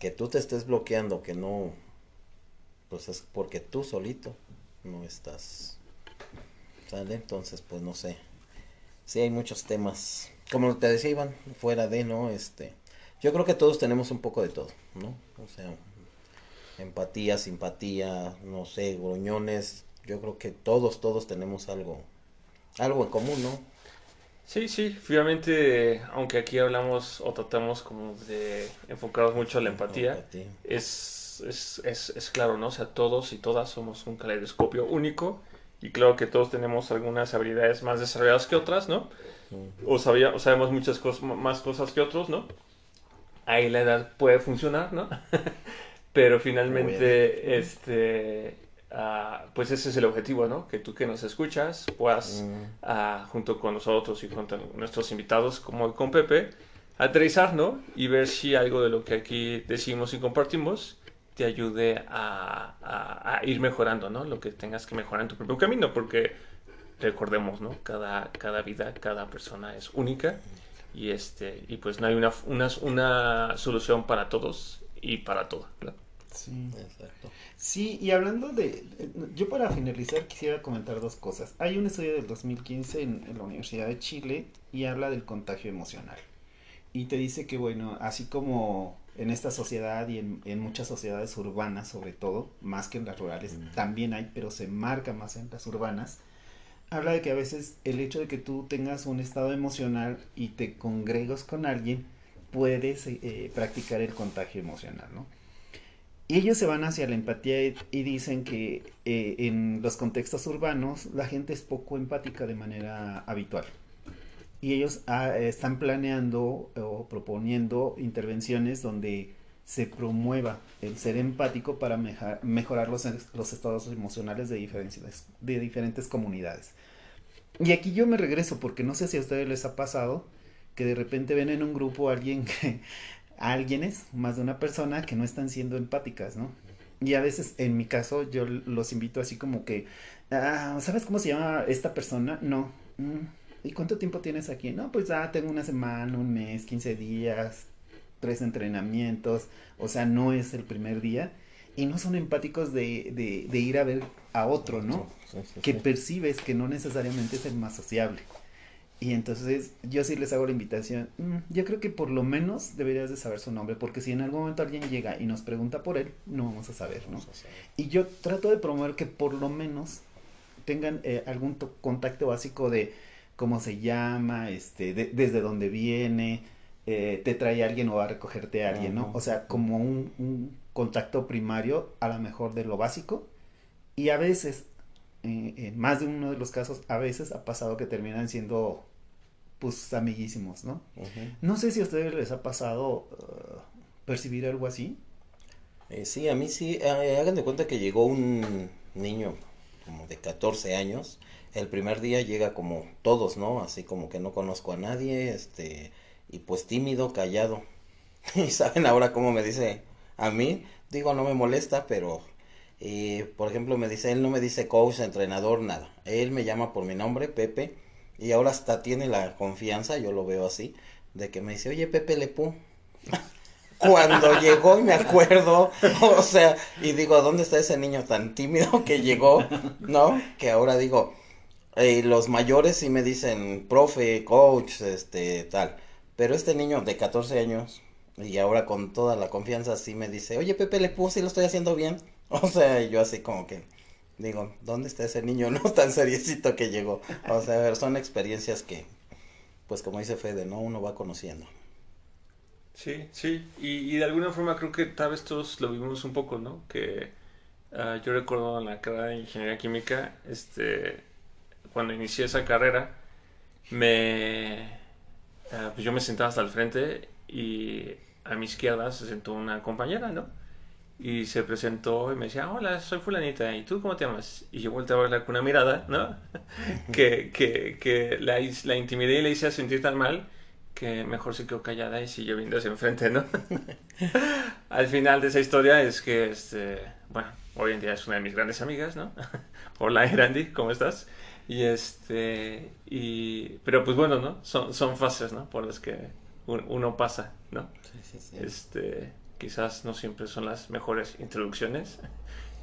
Que tú te estés bloqueando, que no, pues es porque tú solito no estás. ¿Sale? Entonces, pues no sé. Sí hay muchos temas. Como te decía Iván, fuera de, ¿no? Este, yo creo que todos tenemos un poco de todo, ¿no? O sea, empatía, simpatía, no sé, gruñones. Yo creo que todos, todos tenemos algo, algo en común, ¿no? Sí, sí, finalmente, aunque aquí hablamos o tratamos como de enfocarnos mucho a la empatía, Es, es, es, es, claro, ¿no? O sea, todos y todas somos un caleidoscopio único y claro que todos tenemos algunas habilidades más desarrolladas que otras, ¿no? O, sabía, o sabemos muchas cosas, más cosas que otros, ¿no? Ahí la edad puede funcionar, ¿no? (laughs) Pero finalmente, este, uh, pues ese es el objetivo, ¿no? Que tú que nos escuchas puedas, uh, junto con nosotros y con nuestros invitados, como con Pepe, aterrizar, ¿no? Y ver si algo de lo que aquí decimos y compartimos te ayude a, a, a, ir mejorando, ¿no? Lo que tengas que mejorar en tu propio camino, porque recordemos, ¿no? Cada, cada vida, cada persona es única y este y pues no hay una, una, una solución para todos y para todo. Sí. Exacto. Sí, y hablando de, yo para finalizar quisiera comentar dos cosas. Hay un estudio del 2015 en, en, la Universidad de Chile y habla del contagio emocional. Y te dice que, bueno, así como en esta sociedad y en, en muchas sociedades urbanas, sobre todo, más que en las rurales, también hay, pero se marca más en las urbanas, habla de que a veces el hecho de que tú tengas un estado emocional y te congregas con alguien, puedes eh, practicar el contagio emocional, ¿no? Y ellos se van hacia la empatía y, dicen que eh, en los contextos urbanos la gente es poco empática de manera habitual. Y ellos ah, están planeando o proponiendo intervenciones donde se promueva el ser empático para mejorar los, estados emocionales de diferentes, de diferentes comunidades. Y aquí yo me regreso porque no sé si a ustedes les ha pasado que de repente ven en un grupo a alguien (laughs) que a alguienes, más de una persona, que no están siendo empáticas, ¿no? Y a veces, en mi caso, yo los invito así como que, ah, ¿sabes cómo se llama esta persona? No. Mm, ¿Y cuánto tiempo tienes aquí? No, pues ah, tengo una semana, un mes, 15 días, tres entrenamientos, o sea, no es el primer día. y no son empáticos de, de, ir a ver a otro, ¿no? que percibes que no necesariamente es el más sociable. Y entonces yo sí les hago la invitación, mm, yo creo que por lo menos deberías de saber su nombre, porque si en algún momento alguien llega y nos pregunta por él, no vamos a saber, ¿no? Y yo trato de promover que por lo menos tengan eh, algún contacto básico de cómo se llama, este, desde dónde viene, eh, te trae alguien o va a recogerte a alguien, ¿no? O sea, como un, contacto primario, a lo mejor de lo básico. Y a veces, eh, en más de uno de los casos, a veces ha pasado que terminan siendo, pues, amiguísimos, ¿no? No sé si a ustedes les ha pasado uh, percibir algo así. sí, a mí sí. hagan de cuenta que llegó un niño como de 14 años, el primer día llega como todos, ¿no? Así como que no conozco a nadie, este, y pues tímido, callado. (laughs) y saben ahora cómo me dice a mí, digo, no me molesta, pero, eh, por ejemplo, me dice, él no me dice coach, entrenador, nada. Él me llama por mi nombre, Pepe, y ahora hasta tiene la confianza, yo lo veo así, de que me dice, oye, Pepe Lepú. (laughs) cuando llegó y me acuerdo, o sea, y digo, ¿dónde está ese niño tan tímido que llegó? ¿No? Que ahora digo, eh, los mayores sí me dicen, profe, coach, este, tal. Pero este niño de 14 años, y ahora con toda la confianza, sí me dice, oye, Pepe, le puse y lo estoy haciendo bien. (laughs) O sea, yo así como que, digo, ¿dónde está ese niño (laughs) no tan seriecito que llegó? O sea, a ver, son experiencias que, pues como dice Fede, ¿no? Uno va conociendo. Sí, sí, y, de alguna forma creo que tal vez todos lo vimos un poco, ¿no? Que ah, yo recuerdo en la carrera de ingeniería química, este, cuando inicié esa carrera, me, ah, pues yo me sentaba hasta el frente y a mi izquierda se sentó una compañera, ¿no? Y se presentó y me decía, hola, soy fulanita, ¿y tú cómo te llamas? Y yo volteé a verla con una mirada, ¿no? (laughs) que, que, que la, la intimidé y le hice sentir tan mal que mejor se quedó callada y siguió hacia enfrente, ¿no? (laughs) Al final de esa historia es que, este, bueno, hoy en día es una de mis grandes amigas, ¿no? (laughs) Hola, Randy, ¿cómo estás? Y este, y, pero pues bueno, ¿no? Son, son fases, ¿no? Por las que uno pasa, ¿no? Sí, sí, sí. Este, quizás no siempre son las mejores introducciones,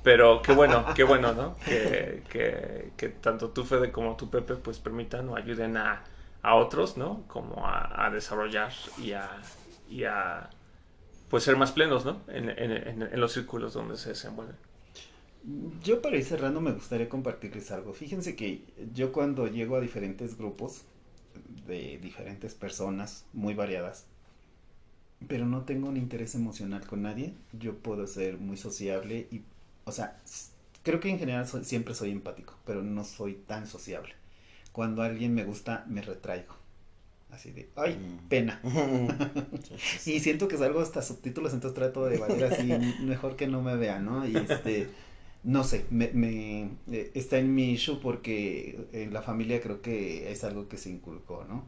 pero qué bueno, qué bueno, ¿no? Que, tanto tú, Fede, como tú, Pepe, pues permitan o ayuden a a otros, ¿no? Como a, desarrollar y a, y a, pues ser más plenos, ¿no? En, en, en, los círculos donde se desenvuelven. Yo para ir cerrando me gustaría compartirles algo. Fíjense que yo cuando llego a diferentes grupos de diferentes personas muy variadas, pero no tengo un interés emocional con nadie, yo puedo ser muy sociable y, o sea, creo que en general siempre soy empático, pero no soy tan sociable cuando alguien me gusta, me retraigo. Así de, ay, mm. pena. (laughs) y siento que salgo hasta subtítulos, entonces trato de valer así, (laughs) mejor que no me vean, ¿no? Y este, no sé, me, me eh, está en mi issue porque en la familia creo que es algo que se inculcó, ¿no?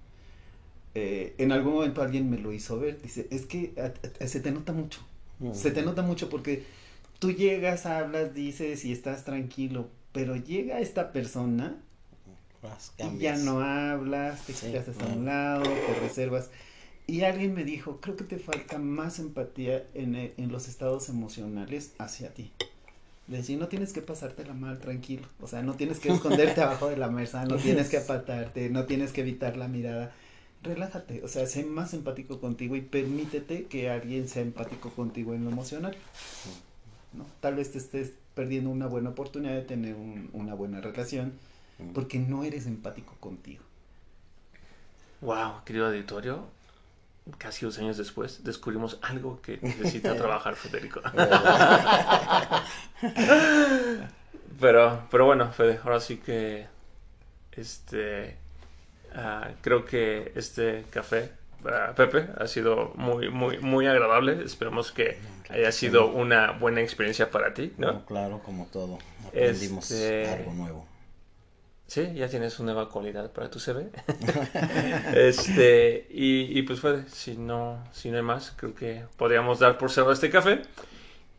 Eh, en algún momento alguien me lo hizo ver, dice, es que se te nota mucho, se te nota mucho porque tú llegas, hablas, dices y estás tranquilo, pero llega esta persona y ya no hablas, te quitas a un lado, te reservas. Y alguien me dijo, creo que te falta más empatía en, e, en los estados emocionales hacia ti. Decir, no tienes que pasártela mal, tranquilo. O sea, no tienes que esconderte (laughs) abajo de la mesa, no tienes que (laughs) apatarte, no tienes que evitar la mirada. Relájate, o sea, sé más empático contigo y permítete que alguien sea empático contigo en lo emocional. ¿no? Tal vez te estés perdiendo una buena oportunidad de tener una buena relación porque no eres empático contigo. Wow, querido auditorio, casi dos años después descubrimos algo que necesita (laughs) trabajar Federico. (laughs) pero, pero bueno, Fede, ahora sí que este ah, creo que este café uh, Pepe ha sido muy muy muy agradable. Esperamos que haya sido una buena experiencia para ti, ¿no? claro, como todo. Aprendimos este, algo nuevo. Sí, ya tienes una nueva cualidad para tu CV. (laughs) (laughs) este, y, pues fue, si no, si no hay más, creo que podríamos dar por cerrado este café.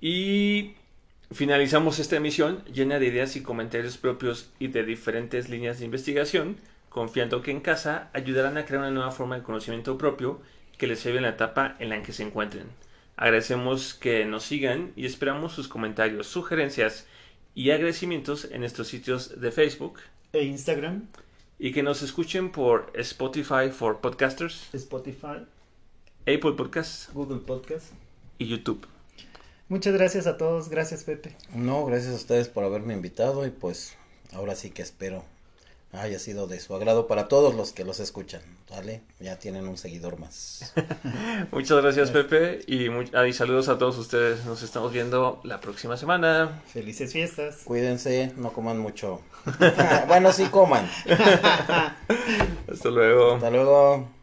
Y finalizamos esta emisión llena de ideas y comentarios propios y de diferentes líneas de investigación, confiando que en casa ayudarán a crear una nueva forma de conocimiento propio que les lleve en la etapa en la que se encuentren. Agradecemos que nos sigan y esperamos sus comentarios, sugerencias y agradecimientos en estos sitios de Facebook e Instagram y que nos escuchen por Spotify for Podcasters, Spotify, Apple Podcasts Google Podcast y YouTube. Muchas gracias a todos, gracias Pepe. No, gracias a ustedes por haberme invitado y pues ahora sí que espero haya sido de su agrado para todos los que los escuchan, ¿vale? Ya tienen un seguidor más. (laughs) Muchas gracias Pepe y, ah, y saludos a todos ustedes. Nos estamos viendo la próxima semana. Felices fiestas. Cuídense, no coman mucho. (laughs) bueno, sí coman. (laughs) Hasta luego. Hasta luego.